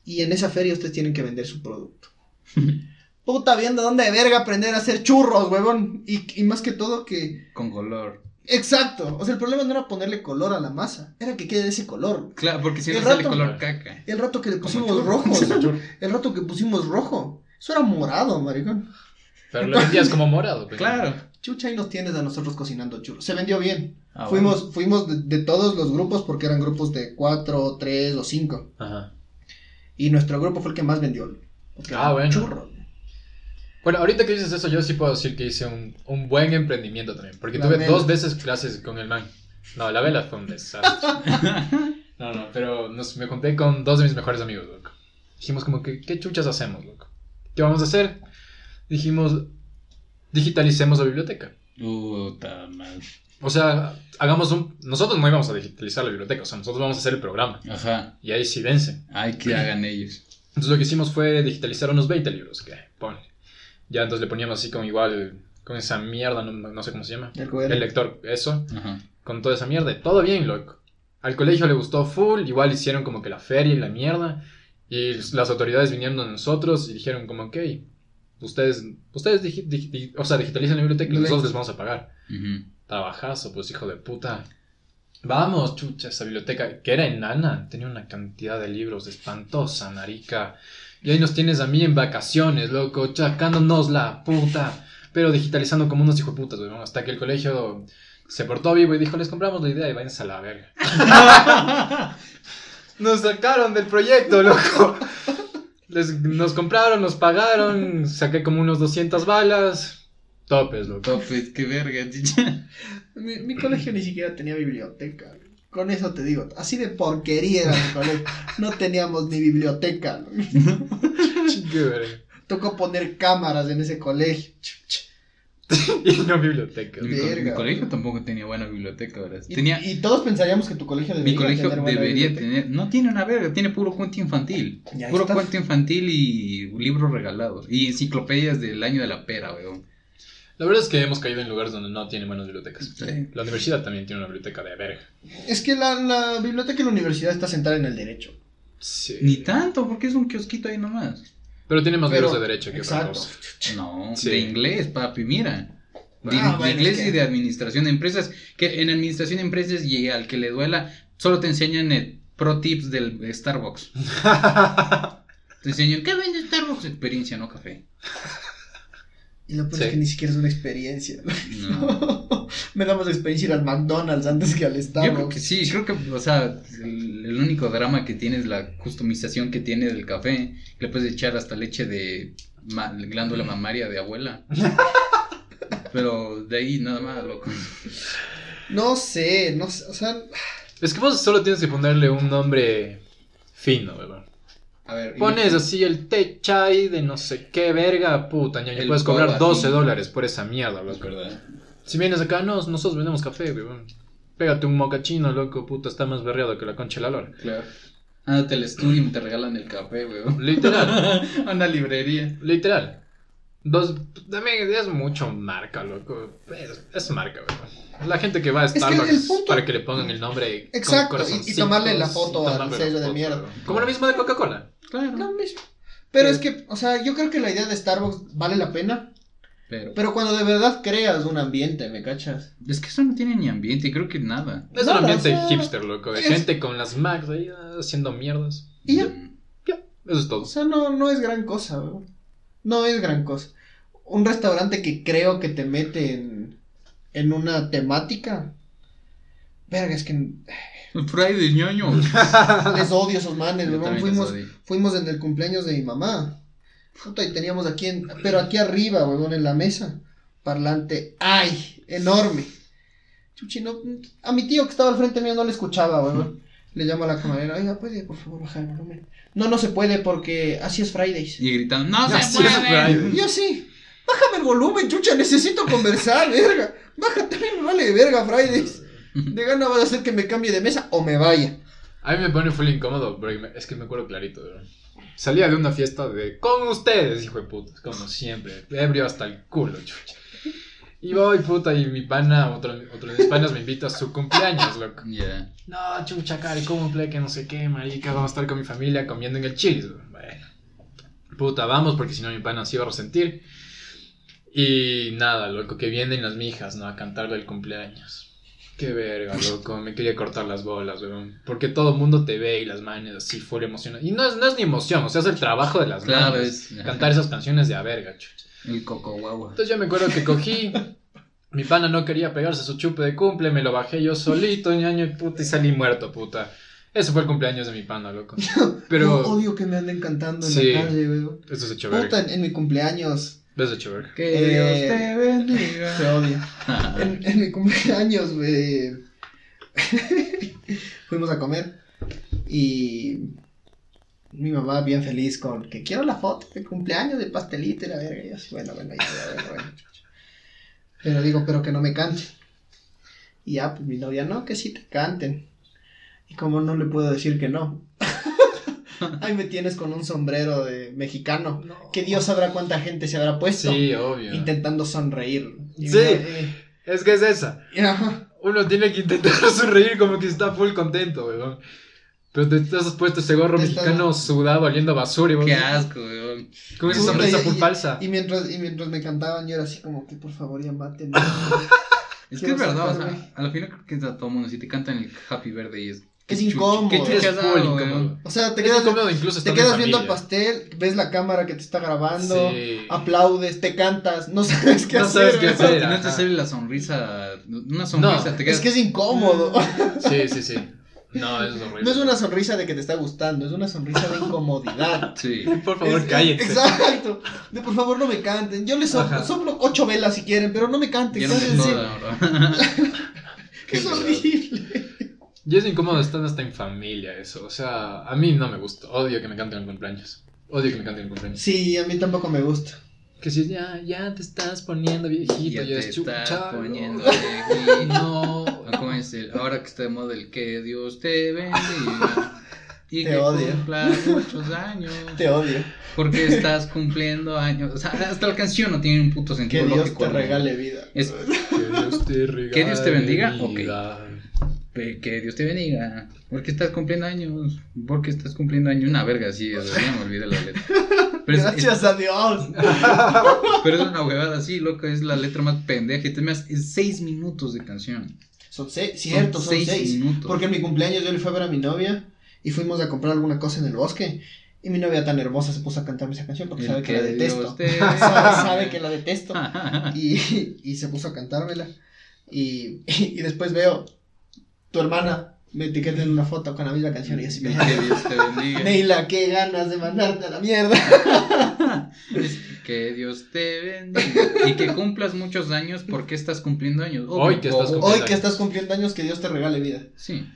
Y en esa feria ustedes tienen que vender su producto. puta, viendo dónde de verga aprender a hacer churros, huevón. Y, y más que todo que... Con color. Exacto. O sea, el problema no era ponerle color a la masa, era que quede de ese color. Claro, porque si El no sale rato- color caca. El rato que le pusimos rojos, el rato que pusimos rojo, eso era morado, maricón. Pero lo vendías como morado. pues. Claro. Chucha, ahí nos tienes a nosotros cocinando churros. Se vendió bien. Ah, fuimos fuimos de, de todos los grupos porque eran grupos de cuatro, tres o cinco. Ajá. Y nuestro grupo fue el que más vendió. Ah, bueno. Churros. Bueno, ahorita que dices eso, yo sí puedo decir que hice un, un buen emprendimiento también. Porque La tuve vela. dos veces clases con el man. No, la vela fue un desastre. no, no, pero nos, me junté con dos de mis mejores amigos, loco. Dijimos como que, ¿qué chuchas hacemos, loco? ¿Qué vamos a hacer? Dijimos, digitalicemos la biblioteca. Puta madre. O sea, hagamos un... Nosotros no íbamos a digitalizar la biblioteca, o sea, nosotros vamos a hacer el programa. Ajá. Y ahí sí vence. Ay, que hagan ellos. Entonces lo que hicimos fue digitalizar unos 20 libros, que ponle. Ya entonces le poníamos así como igual, con esa mierda, no, no sé cómo se llama. El lector, eso. Ajá. con toda esa mierda. Todo bien, loco. Al colegio le gustó full, igual hicieron como que la feria y la mierda. Y las autoridades vinieron a nosotros y dijeron como, ok, ustedes, ustedes digi- digi- digi- o sea, digitalicen la biblioteca y nosotros les vamos a pagar. Ujú. Trabajazo, pues hijo de puta. Vamos, chucha, esa biblioteca, que era enana, tenía una cantidad de libros espantosa, marica. Y ahí nos tienes a mí en vacaciones, loco, chacándonos la puta. Pero digitalizando como unos hijos de putas, weón. Hasta que el colegio se portó vivo y dijo, les compramos la idea y váyanse a la verga. nos sacaron del proyecto, loco. Les- nos compraron, nos pagaron, saqué como unos 200 balas. Topes, loco. Topes, qué verga, chicha. Mi, mi colegio ni siquiera tenía biblioteca. Con eso te digo, así de porquería era mi colegio. No teníamos ni biblioteca. Qué verga. Tocó poner cámaras en ese colegio. Chucha. Y no biblioteca. Mi, co- Verga. mi colegio tampoco tenía buena biblioteca, ¿verdad? Y, Tenía, y todos pensaríamos que tu colegio debería mi colegio tener buena debería biblioteca. tener, no tiene una verga, tiene puro cuento infantil. Puro está. cuento infantil y libros regalados. Y enciclopedias del año de la pera, weón. La verdad es que hemos caído en lugares donde no tienen buenas bibliotecas. Sí. La universidad también tiene una biblioteca de verga. Es que la, la biblioteca de la universidad está sentada en el derecho. Sí. Ni tanto, porque es un kiosquito ahí nomás. Pero tiene más Pero- libros de derecho que otra Exacto. cosa. No, Sí. de inglés, papi, mira. De, Ah, de bueno, inglés es que- y de administración de empresas. Que en administración de empresas y al que le duela, solo te enseñan eh, pro tips del Starbucks. Te enseñan, ¿qué vende Starbucks? Experiencia, no café. Y lo peor Sí. es que ni siquiera es una experiencia. No. Me da más experiencia ir al McDonald's antes que al Yo creo Starbucks. que sí, creo que, o sea, el, el único drama que tiene es la customización que tiene del café. Le puedes echar hasta leche de ma- glándula mamaria de abuela. Pero de ahí nada más, loco. No sé, no sé, o sea, Es que vos solo tienes que ponerle un nombre fino, ¿verdad? A ver, y- Pones así el té chai de no sé qué verga, puta, ñaño. El Puedes cobrar boba, 12 sí. dólares por esa mierda, Es loco. verdad. Si vienes acá, no, nosotros vendemos café, weón. Pégate un mocachino, loco, puta, está más berreado que la concha de la lora. Claro. Ándate al estudio y te regalan el café, weón. Literal, A una librería. literal. Dos, también es mucho marca, loco. Es, es marca, weón. La gente que va a Starbucks punto- para que le pongan el nombre. con Exacto, y- y tomarle la foto al sello de mierda. Como lo mismo de Coca-Cola. Claro. lo mismo. Pero Sí. es que, o sea, yo creo que la idea de Starbucks vale la pena. Pero, Pero cuando de verdad creas un ambiente, ¿me cachas? es que eso no tiene ni ambiente, creo que nada. Es Nada, un ambiente o sea, hipster, loco. De es- gente con las Macs ahí ah, haciendo mierdas. Y ya. Mm. Eso es O todo. sea, no, no es gran cosa, weón. No es gran cosa. Un restaurante que creo que te mete en, en una temática. Verga, es que Friday, ñoño. les odio esos manes, Yo weón. Fuimos, fuimos en el cumpleaños de mi mamá. Puta, y teníamos aquí, en, pero aquí arriba, weón, en la mesa, parlante, ¡ay! Enorme. Chuchi, no, a mi tío que estaba al frente mío no le escuchaba, weón. Le llamo a la camarera, oiga, ¿puede por favor bajar el volumen? No, no se puede porque así es Fridays. Y gritan, ¡No se puede! Yo sí, bájame el volumen, chucha, necesito conversar, verga. Bájate, me vale de verga, Fridays. De gana vas a hacer que me cambie de mesa o me vaya. A mí me pone full incómodo, me- es que me acuerdo clarito. ¿verdad? Salía de una fiesta de con ustedes, hijo de puta, como siempre, ebrio hasta el culo, chucha. Y voy, puta, y mi pana, otro, otro de mis panas me invita a su cumpleaños, loco. Ya. No, chucha, cari, cumple, que no sé qué, marica, vamos a estar con mi familia comiendo en el Chili's. Bueno, puta, vamos, porque si no mi pana se iba a resentir. Y nada, loco, que vienen las mijas, ¿no? A cantarle el cumpleaños. Qué verga, loco, me quería cortar las bolas, weón. Porque todo el mundo te ve y las manes así, full emocionadas. Y no es, no es ni emoción, o sea, es el trabajo de las Claro, manes. es. Cantar esas canciones de a verga, chucha. El coco guagua. Entonces yo me acuerdo que cogí, mi pana no quería pegarse su chupe de cumple, me lo bajé yo solito, ñaño, y puta, y salí muerto, puta. Ese fue el cumpleaños de mi pana, loco. Yo Pero odio que me anden cantando en Sí. la calle, weón. eso es hecho Puta, en mi cumpleaños Eso es hecho verga. Que Eh, Dios te bendiga. se odia. En, en mi cumpleaños, güey, fuimos a comer y mi mamá bien feliz con que quiero la foto de cumpleaños de pastelito y la verga. Y yo así, bueno, bueno, ya, ya, bueno, bueno. Pero digo, pero que no me cante. Y ya, pues mi novia, no, que sí te canten. Y como no le puedo decir que no. Ahí me tienes con un sombrero de mexicano. Que Dios sabrá cuánta gente se habrá puesto Sí, obvio. intentando sonreír. Y Sí. mira, eh, Es que es esa. y ajá. uno tiene que intentar sonreír como que está full contento, weón. Pero te, te has puesto ese gorro Te mexicano sudado, oliendo a basura y Qué asco, weón. con esa sonrisa y- full y- falsa. Y mientras, y mientras me cantaban, yo era así como que por favor ya maten. Es que es verdad, o sea, al final creo que es a todo mundo. Si te cantan el Happy Birthday es. Es qué chucha- incómodo. Qué chucha Es incómodo. O sea, te Es quedas, incluso te viendo el pastel, ves la cámara que te está grabando, Sí. aplaudes, te cantas, no sabes qué No hacer. sabes qué hacer. No te Ajá. sale la sonrisa. Una sonrisa, No, te quedas. Es que es incómodo. Sí, sí, sí. No, es horrible. No es una sonrisa de que te está gustando, es una sonrisa de incomodidad. Sí. Por favor, Es- cállense. Exacto. De por favor no me canten. Yo les soplo, Ajá. soplo ocho velas si quieren, pero no me canten. No bro. Qué Es verdad. horrible. Y es incómodo estar hasta en familia eso. O sea, a mí no me gusta. Odio que me canten en cumpleaños. Odio que me canten en cumpleaños. Sí, a mí tampoco me gusta. Que si ya, ya te estás poniendo viejito, Ya ya, te es estás poniendo viejito. No. ¿Cómo es el- ahora que está de moda el que Dios te bendiga y Te que odio. cumplas muchos años. Te odio. Porque estás cumpliendo años. O sea, hasta la canción no tiene un puto Que sentido Dios lógico. te ¿no? regale vida. Es Que Dios te regale. Que Dios te bendiga, ok. vida. pe- que Dios te bendiga. Porque estás cumpliendo años. Porque estás cumpliendo años. Una verga así. o sea, ya me olvidé la letra. Pero es, Gracias a Dios. pero es una huevada así, loco. Es la letra más pendeja. Y te me es seis minutos de canción. Son seis, cierto, son, seis. minutos. Porque en mi cumpleaños yo le fui a ver a mi novia y fuimos a comprar alguna cosa en el bosque. Y mi novia tan hermosa se puso a cantarme esa canción porque El sabe que, la detesto. Sabe que la detesto. Y, y se puso a cantármela. Y, y después veo, tu hermana me etiqueta en una foto con la misma canción y así me Que Dios te bendiga. Neila, qué ganas de mandarte a la mierda. Es que Dios te bendiga. Y que cumplas muchos años porque estás cumpliendo años. Hoy que estás cumpliendo Hoy que estás cumpliendo años, que Dios te regale vida. Sí.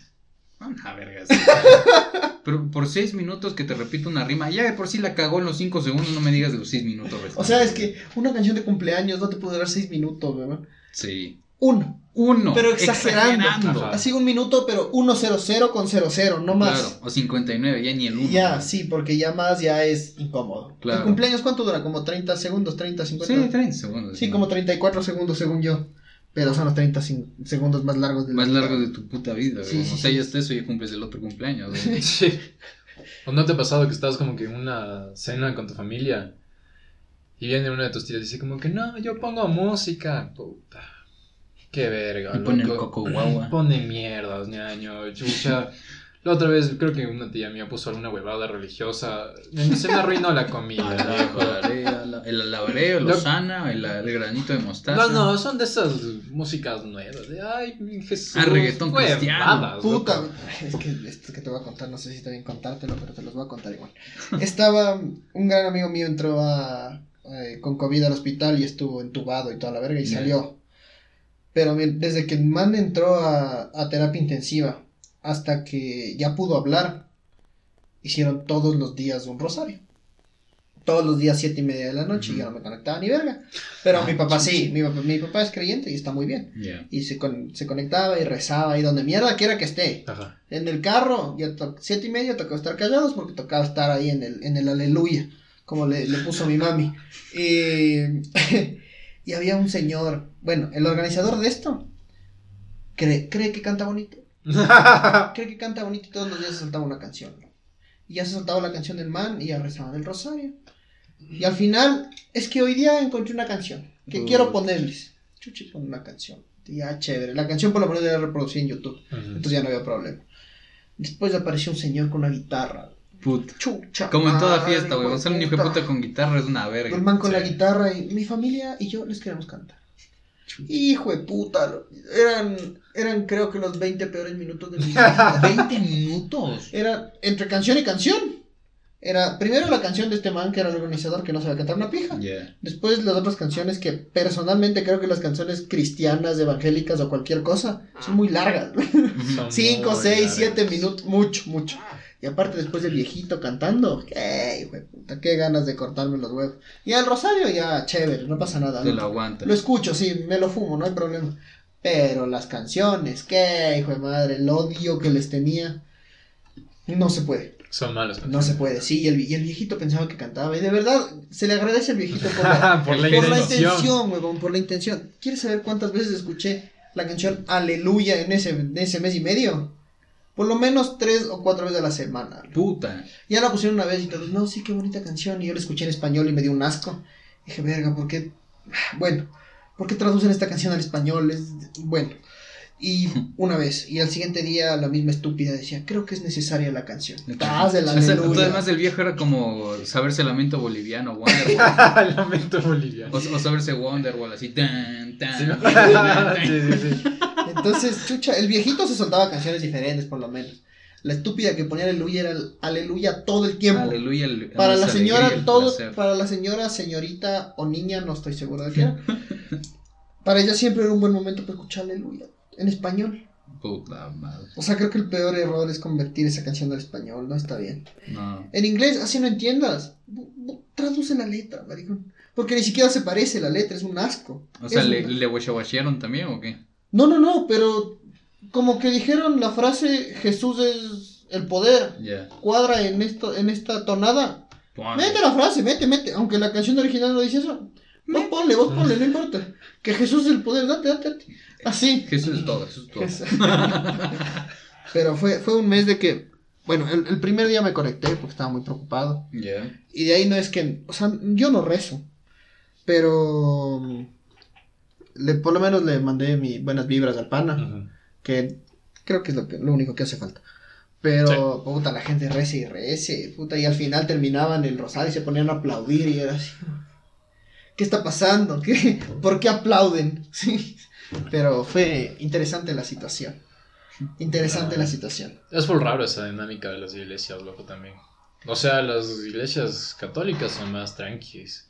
Una verga. sí. Pero por seis minutos que te repito una rima, ya de por sí la cagó en los cinco segundos, no me digas de los seis minutos. O sea, es que una canción de cumpleaños no te puede durar seis minutos, ¿verdad? Sí. Uno. Uno. Pero exagerando. Ajá. Así un minuto, pero 100 con 00, no más. Claro. O 59, ya ni el uno. Ya, sí, porque ya más ya es incómodo. Claro. ¿El cumpleaños cuánto dura? ¿Como 30 segundos, 30, 50? Sí, 30 segundos. Sí, como 34 segundos según yo. Pero son los 30 sin- segundos más largos de Más vida. largo de tu puta vida. Sí, sí, o sea, sí. ya eso ya cumples el otro cumpleaños. Sí. ¿O no te ha pasado que estás como que en una cena con tu familia y viene una de tus tías y dice como que no, yo pongo música? Puta. Qué verga. Y pone el coco guagua. Pone mierdas, ñaño, chucha. La otra vez creo que una tía mía puso alguna huevada religiosa. Se me arruinó la comida. Alabaré, El alabareo, Lo- Lozana, el, el granito de mostaza. No, no, son de esas músicas nuevas. De, ay, Jesús. Ah, reggaetón huevadas, cristiano. Puta, es que esto que te voy a contar, no sé si está bien contártelo, pero te los voy a contar igual. Estaba, un gran amigo mío entró a, eh, con COVID al hospital y estuvo entubado y toda la verga y salió. Pero desde que el man entró a, a terapia intensiva hasta que ya pudo hablar, hicieron todos los días un rosario. Todos los días siete y media de la noche y yo no me conectaba ni verga. Pero Ah, mi papá sí, mi papá, mi papá es creyente y está muy bien. Y se, con- se conectaba y rezaba y donde mierda quiera que esté. Ajá. En el carro, ya siete y media tocaba estar callados porque tocaba estar ahí en el, en el aleluya, como le, le puso mi mami. Y, y había un señor, bueno, el organizador de esto, cree, cree que canta bonito, cree que canta bonito y todos los días se saltaba una canción. Y ya se saltaba la canción del man y ya rezaban el rosario. Y al final, es que hoy día encontré una canción que quiero ponerles. Chuchi, pon una canción. Ya, chévere. La canción por lo menos ya la reproducí en YouTube. Entonces ya no había problema. Después apareció un señor con una guitarra. Puta. Chucha. Como en toda fiesta, güey. O sea, un hijo de puta con guitarra es una verga. El man con la guitarra y mi familia y yo les queremos cantar. Hijo de puta. Eran, eran creo que los 20 peores minutos de mi vida. 20 minutos. Era entre canción y canción. Era primero la canción de este man que era el organizador que no sabía cantar una pija. Ya. Después las otras canciones que personalmente creo que las canciones cristianas, evangélicas o cualquier cosa son muy largas. Son 5, muy 6, largas. 7 minutos, mucho, mucho. Y aparte después del viejito cantando, ¡qué, hijo de puta! ¡Qué ganas de cortarme los huevos! Y al rosario ya, chévere, no pasa nada. Te ¿no? lo aguanta. Lo escucho, sí, me lo fumo, no hay problema. Pero las canciones, qué, hijo de madre, el odio que les tenía, no se puede. Son malos. No se puede, sí, y el, y el viejito pensaba que cantaba. Y de verdad, se le agradece al viejito por la, por la por la intención. intención, huevón, por la intención. ¿Quieres saber cuántas veces escuché la canción Aleluya en ese, en ese mes y medio. Por lo menos tres o cuatro veces a la semana. Puta. Ya la pusieron una vez y todos, no, sí, qué bonita canción. Y yo la escuché en español y me dio un asco. dije, verga, ¿por qué? Bueno, ¿por qué traducen esta canción al español? Es, bueno. Y una vez, y al siguiente día la misma estúpida decía, creo que es necesaria la canción. De la O sea, además el viejo era como saberse lamento boliviano, Wonderwall. Lamento boliviano. o, o saberse Wonderwall, así. Tan, tan, Sí, tan, sí, sí, sí. Entonces, chucha, el viejito se soltaba canciones diferentes por lo menos. La estúpida que ponía aleluya era el aleluya todo el tiempo. Aleluya. el- Para la alegría señora, todo, placer. para la señora, señorita o niña, no estoy seguro de qué era. para ella siempre era un buen momento para escuchar aleluya en español. Puta madre. O sea, creo que el peor error es convertir esa canción al español, no está bien. No. En inglés, así no entiendas. Traduce la letra, maricón. Porque ni siquiera se parece la letra, es un asco. O sea, Es ¿le, un- le también o qué? No, no, no, pero como que dijeron la frase Jesús es el poder. Ya. Cuadra en esto, en esta tonada. Ponle. Mete la frase, mete, mete. Aunque la canción original no dice eso. Vos ponle, vos ponle, no importa. Que Jesús es el poder, date, date, date. Así. Jesús es todo, Jesús es todo. Jesús. Pero fue, fue un mes de que, bueno, el, el primer día me conecté porque estaba muy preocupado. Ya. Y de ahí no es que, o sea, yo no rezo. Pero le, por lo menos le mandé mis buenas vibras al pana. Que creo que es lo, que, lo único que hace falta. Pero, puta, la gente rece y rece, puta, y al final terminaban el rosario y se ponían a aplaudir y era así. ¿Qué está pasando? ¿Qué? ¿Por qué aplauden? Sí. Pero fue interesante la situación. Interesante la situación. Es muy raro esa dinámica de las iglesias, loco, también. O sea, las iglesias católicas son más tranquis.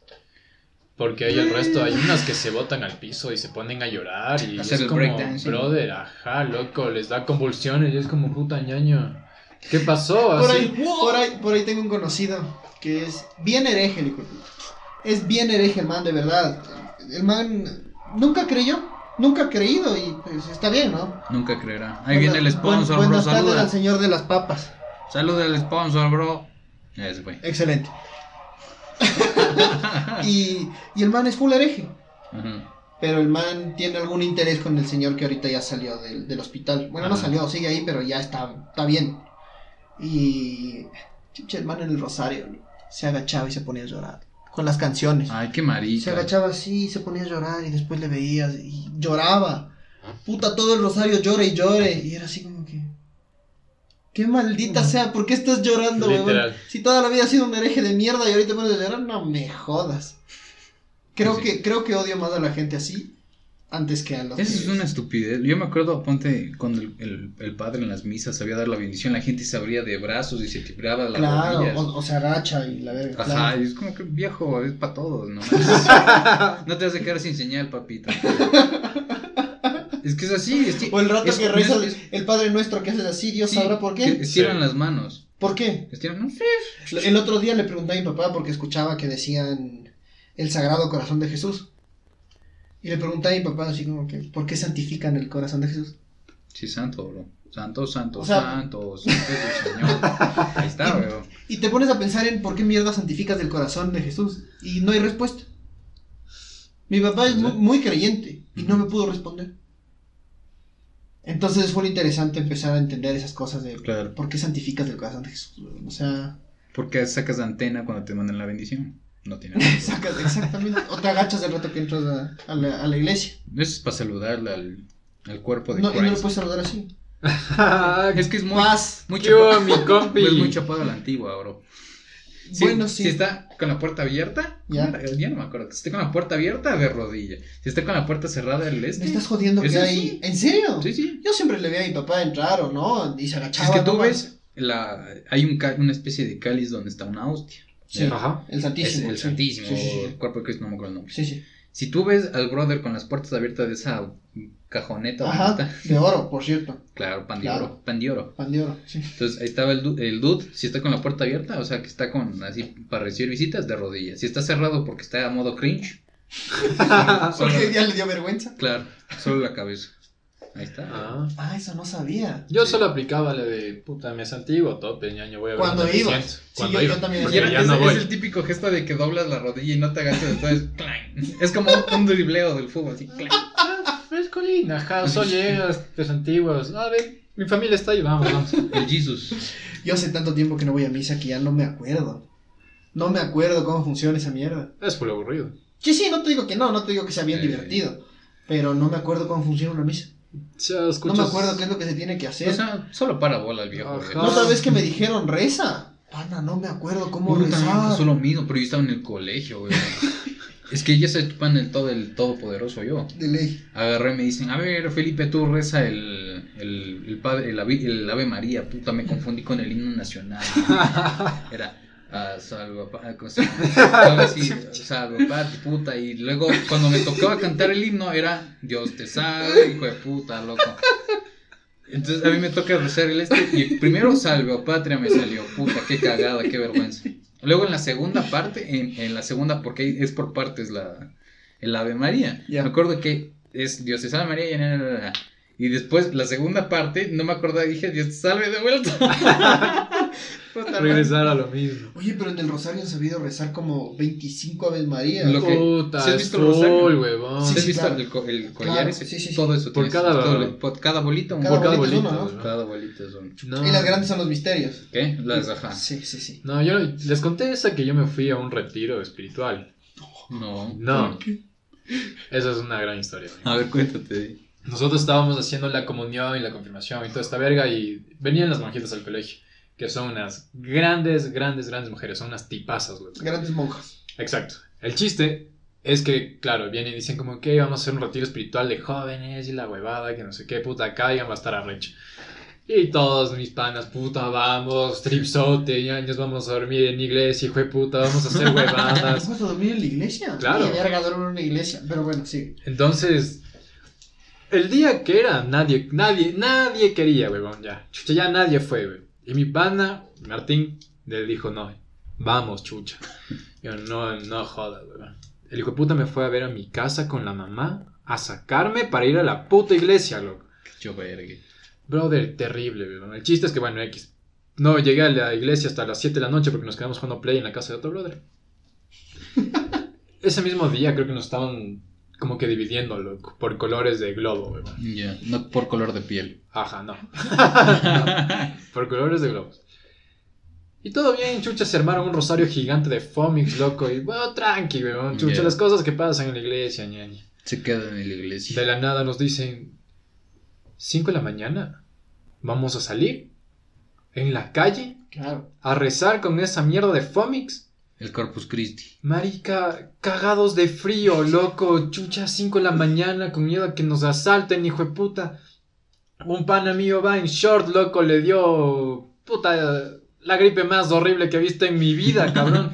Porque hay el resto, hay unas que se botan al piso y se ponen a llorar y Hacer es como, breakdancing. brother, ajá, loco, les da convulsiones y es como puta ñaño. ¿Qué pasó? Por Así, ahí, por ahí, por ahí tengo un conocido que es bien hereje, el hijo de puta. Es bien hereje el man, de verdad. El man nunca creyó, nunca ha creído y pues está bien, ¿no? Nunca creerá. Ahí viene el Buen- sponsor, bro. Buenas tardes Saluda. al señor de las papas. Saluda al sponsor, bro. Fue. Excelente. y, y el man es full hereje. Pero el man tiene algún interés con el señor que ahorita ya salió del, del hospital. Bueno, no salió, sigue ahí, pero ya está, está bien. Y chucha, el man en el rosario se agachaba y se ponía a llorar. Con las canciones. Ay, qué Se marica. agachaba así se ponía a llorar y después le veías y lloraba. Puta, todo el rosario llora y llore. Y era así como que... Qué maldita sea, ¿por qué estás llorando, weón? Si toda la vida has sido un hereje de mierda y ahorita pones a llorar, no me jodas. Creo Sí. que, creo que odio más a la gente así antes que a los Eso es una estupidez. Yo me acuerdo, ponte, cuando el, el- el padre en las misas sabía dar la bendición, la gente se abría de brazos y se tiraba las Claro, rodillas. o, o se agacha y la verga. Ajá, claro. y es como que viejo, es para todos, ¿no? no te vas a quedar sin señal, papito. es que es así. Es que- O el rato es- que reza es- el, Padre Nuestro que haces así, Dios sí, sabrá por qué. Estiran Sí. las manos. ¿Por qué? Estiran, no sé. El otro día le pregunté a mi papá porque escuchaba que decían el Sagrado Corazón de Jesús. Y le pregunté a mi papá así como que, ¿por qué santifican el corazón de Jesús? Sí, santo, bro. Santo, santo, O sea- santo, santo es el Señor. Ahí está, bro. Y te pones a pensar en por qué mierda santificas el corazón de Jesús. Y no hay respuesta. Mi papá es muy, muy creyente y no me pudo responder. Entonces fue interesante empezar a entender esas cosas de Claro. por qué santificas el corazón de Jesús. O sea, ¿Por qué sacas la antena cuando te mandan la bendición? No tiene nada. sacas exactamente. O te agachas el rato que entras a, a la, a la iglesia. Eso es para saludarle al, al cuerpo de No, y no lo Christ. puedes saludar así. Es que es muy, Paz. muy ¿Qué hubo, chapado, mi compi? es muy chapado a la antigua, bro. Si, bueno, sí. Si está con la puerta abierta, Ya. ya no me acuerdo. Si está con la puerta abierta, de rodilla. Si está con la puerta cerrada, el este. Me estás jodiendo que ¿Es hay. así? ¿En serio? Sí, sí. Yo siempre le veía a mi papá entrar o no, y se agachaba. Es que tú ves, la, hay un, una especie de cáliz donde está una hostia. Sí. Ajá. El Es Santísimo. el sí. Santísimo, Sí, sí, sí. el cuerpo de Cristo, no me acuerdo el nombre. Sí, sí. Si tú ves al brother con las puertas abiertas de esa cajoneta, Ajá, está, de oro, por cierto. claro, pan de Claro. oro, pan de oro. Pan de oro, sí. Entonces ahí estaba el, du- el dude, si está con la puerta abierta, o sea que está con así para recibir visitas de rodillas. Si está cerrado porque está a modo cringe, solo- Porque ya le dio vergüenza. claro, solo la cabeza. Ahí está. Ah. Ah, eso no sabía. Yo Sí. solo aplicaba la de puta, me antiguo, tope, ñaño, voy a ver Cuando ibas. Sí, Cuando yo- iba. yo también era- ya es, no es voy. el típico gesto de que doblas la rodilla y no te agachas, entonces clang. Es como un dribleo del fútbol, así clang. Fresco Colina, ajá, solo llegas, tes antiguos. A ver, mi familia está ahí, vamos, vamos. El Jesus. Yo hace tanto tiempo que no voy a misa que ya no me acuerdo. No me acuerdo cómo funciona esa mierda. Es por lo aburrido. Sí, sí, no te digo que no, no te digo que sea bien Eh. divertido. Pero no me acuerdo cómo funciona una misa. No me acuerdo qué es lo que se tiene que hacer. O sea, solo para bola el viejo. Ajá. La otra vez que me dijeron reza. Pana, no me acuerdo cómo Puta, me rezar. pasó lo mismo, pero yo estaba en el colegio, güey. es que ya se pan el todo el todopoderoso yo. De ley. Agarré y me dicen, a ver, Felipe, tú reza el, el, el padre, el ave, el Ave María. Puta, me confundí con el himno nacional. Era, ah, salva, pa- ¿cómo se llama? Algo así, salva, pati, puta. Y luego, cuando me tocaba cantar el himno, era, Dios te salve, hijo de puta, loco. Entonces a mí me toca rezar el este y primero salve o patria me salió, puta, qué cagada, qué vergüenza. Luego en la segunda parte, en, en la segunda, porque es por partes la, el Ave María. Me acuerdo que es Dios te salve María y, na. Y después la segunda parte, no me acordaba, dije Dios te salve de vuelta. Regresar a lo mismo. Oye, pero en el rosario han sabido rezar como 25 Aves María. Lo que- Puta, ¿sí has visto el rosario? huevón. Sí, ¿Has sí, visto claro. el, el collar Claro, ese? sí, sí, sí. Todo eso. Por cada- todo- por cada bolita un Cada Por cada bolita es bolita. uno, ¿no? ¿no? Cada bolita es un. No. Y las grandes son los misterios. ¿Qué? Las ajá. Sí, sí, sí. No, yo les conté esa que yo me fui a un retiro espiritual. No. No. Esa es una gran historia. amigo. A ver, cuéntate. Nosotros estábamos haciendo la comunión y la confirmación y toda esta verga y venían las monjitas al colegio, que son unas grandes, grandes, grandes mujeres, son unas tipazas, loco. Grandes monjas. Exacto. El chiste es que, claro, vienen y dicen como que vamos a hacer un retiro espiritual de jóvenes y la huevada, que no sé qué, puta, caigan, va a estar arrecho. Y todos mis panas, puta, vamos, tripsote, ñaños, vamos a dormir en iglesia, hijo de puta, vamos a hacer huevadas. ¿Vas a dormir en la iglesia? Claro. Y verga, duermo en una iglesia. Pero bueno, sí. Entonces, el día que era, nadie, nadie, nadie quería, huevón, ya. Chucha, ya nadie fue, güey. Y mi pana, Martín, le dijo, no, vamos, chucha. Yo, no, no jodas, huevón. El hijo de puta me fue a ver a mi casa con la mamá a sacarme para ir a la puta iglesia, loco. Yo verga. Brother, terrible, weón. El chiste es que, bueno, X. No llegué a la iglesia hasta las 7 de la noche porque nos quedamos jugando play en la casa de otro brother. Ese mismo día creo que nos estaban como que dividiendo, loco, por colores de globo, weón. Ya, no por color de piel. Ajá, no. por colores de globos. Y todo bien, chucha, se armaron un rosario gigante de Fomix, loco. Y bueno, tranqui, weón. Chucha, las cosas que pasan en la iglesia, ñaña. Se queda en la iglesia. De la nada nos dicen, 5 de la mañana, vamos a salir en la calle Claro. a rezar con esa mierda de Fomix. El Corpus Christi. Marica, cagados de frío, loco, chucha, 5 de la mañana con miedo a que nos asalten, hijo de puta. Un pana mío va en short, loco, le dio, puta, la gripe más horrible que he visto en mi vida, cabrón.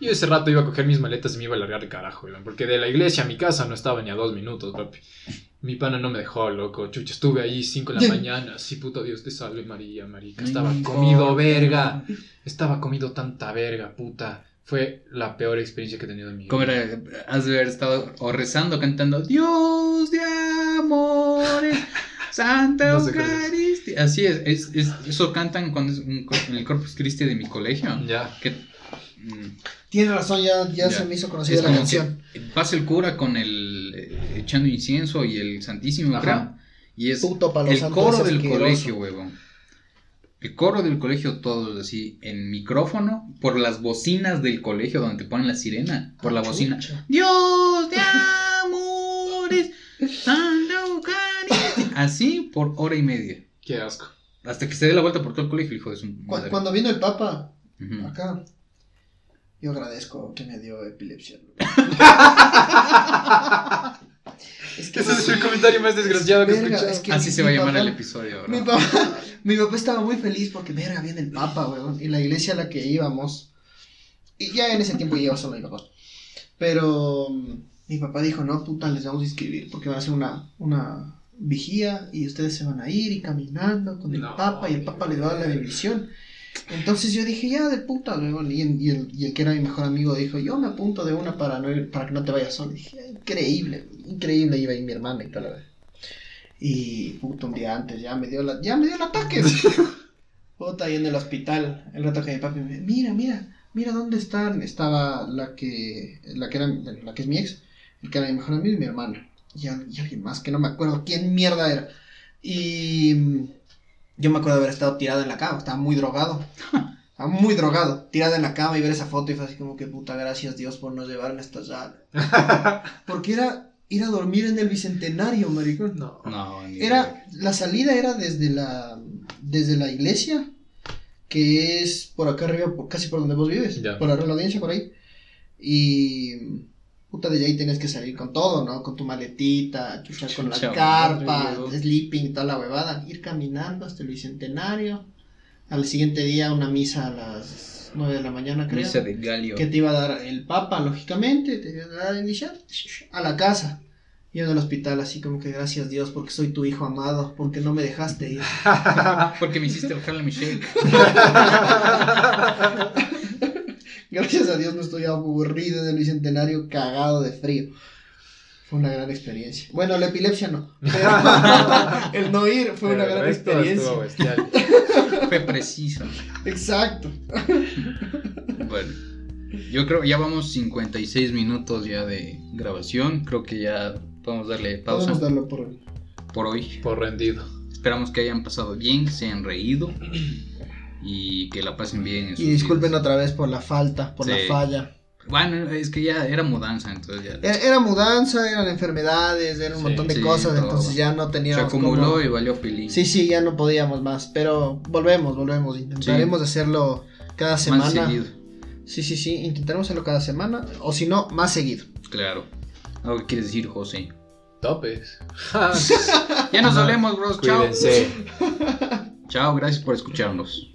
Yo ese rato iba a coger mis maletas y me iba a largar de carajo, weón, porque de la iglesia a mi casa no estaba ni a dos minutos, papi. Mi pana no me dejó, loco, chucha, estuve ahí 5 de la mañana, sí, puta Dios te salve María, marica, estaba comido verga. Estaba comido tanta verga, puta. Fue la peor experiencia que he tenido en mi vida. ¿Cómo era? Has de haber estado o rezando, cantando Dios de amores, Santa No sé cuál es. Eucaristía. Así es, es, es- eso cantan cuando es un en el Corpus Christi de mi colegio. Ya. Que, mm, Tienes razón, ya, ya, Ya. se me hizo conocida es la como canción. que pasa el cura con el eh, echando incienso y el Santísimo, Ajá. creo. Y es Puto el coro del colegio, huevón. El coro del colegio, todos así, en micrófono, por las bocinas del colegio donde te ponen la sirena, por la Ah, bocina. Dios de amores. Así por hora y media. Qué asco. Hasta que se dé la vuelta por todo el colegio, hijo de su madre. Cuando vino el Papa, acá, yo agradezco que me dio epilepsia. es que Ese es el comentario más desgraciado que he Verga, escuchado. es que Así mi- se va a llamar papá- el episodio, bro. Mi papá, mi papá estaba muy feliz porque, verga, viene el Papa, weón. Y la iglesia a la que íbamos. Y ya en ese tiempo iba solo mi papá. Pero mm, mi papá dijo, no, puta, les vamos a inscribir porque va a ser una, una vigía y ustedes se van a ir y caminando con el No, Papa y el Papa les va a dar la bendición. Entonces yo dije, ya, de puta, weón. Y, el- y el, y el que era mi mejor amigo dijo, yo me apunto de una para, no ir- para que no te vayas solo. Y dije, increíble, increíble, iba ahí mi hermana y toda la vez. Y puto, un día antes ya me dio la, ya me dio el ataque. Puta, ahí en el hospital, el rato que mi papi me mira, mira, mira dónde están. Estaba la que, la que era, la que es mi ex, el que era mi mejor amigo y mi hermana. y, y alguien más, que no me acuerdo quién mierda era. Y yo me acuerdo de haber estado tirado en la cama, estaba muy drogado. Estaba muy drogado, tirado en la cama y ver esa foto y fue así como que puta gracias Dios por no llevarme hasta allá. Porque era ir a dormir en el bicentenario, maricón. No. No, ni Era, la salida era desde la, desde la iglesia, que es por acá arriba, por- casi por donde vos vives, Ya. por la audiencia, por ahí. Y, puta, de ahí tienes que salir con todo, ¿no? Con tu maletita, chucha, con la carpa, sleeping, toda la huevada. Ir caminando hasta el bicentenario. Al siguiente día una misa a las 9 de la mañana, creo. Misa de Galio. Que te iba a dar el papa, lógicamente, te iba a dar a iniciar a la casa. Y en el hospital, así como que gracias Dios, porque soy tu hijo amado, porque no me dejaste ir. Porque me hiciste el Harlem Shake. Gracias a Dios no estoy aburrido en el bicentenario, cagado de frío. Fue una gran experiencia. Bueno, la epilepsia no. pero el no ir fue una gran esto experiencia. bestial. Fue preciso. Exacto. Bueno, yo creo que ya vamos 56 minutos ya de grabación. Creo que ya podemos darle pausa Podemos darlo por por hoy. Por rendido. Esperamos que hayan pasado bien, que se hayan reído y que la pasen bien. en sus Y disculpen otra vez por la falta, por la falla. Bueno, es que ya era mudanza, entonces ya Era, era mudanza, eran enfermedades, era un Sí, montón de sí, cosas, todo. entonces ya no se teníamos acumuló cómo- y valió feliz. Sí, sí, ya no podíamos más, pero volvemos, volvemos, intentaremos hacerlo cada Más semana. seguido, Sí, sí, sí, intentaremos hacerlo cada semana, o si no, más seguido. claro. ¿Algo que quieres decir, José? Topes. Ya nos hablemos, bros. Chao. Cuídense. Chao, gracias por escucharnos.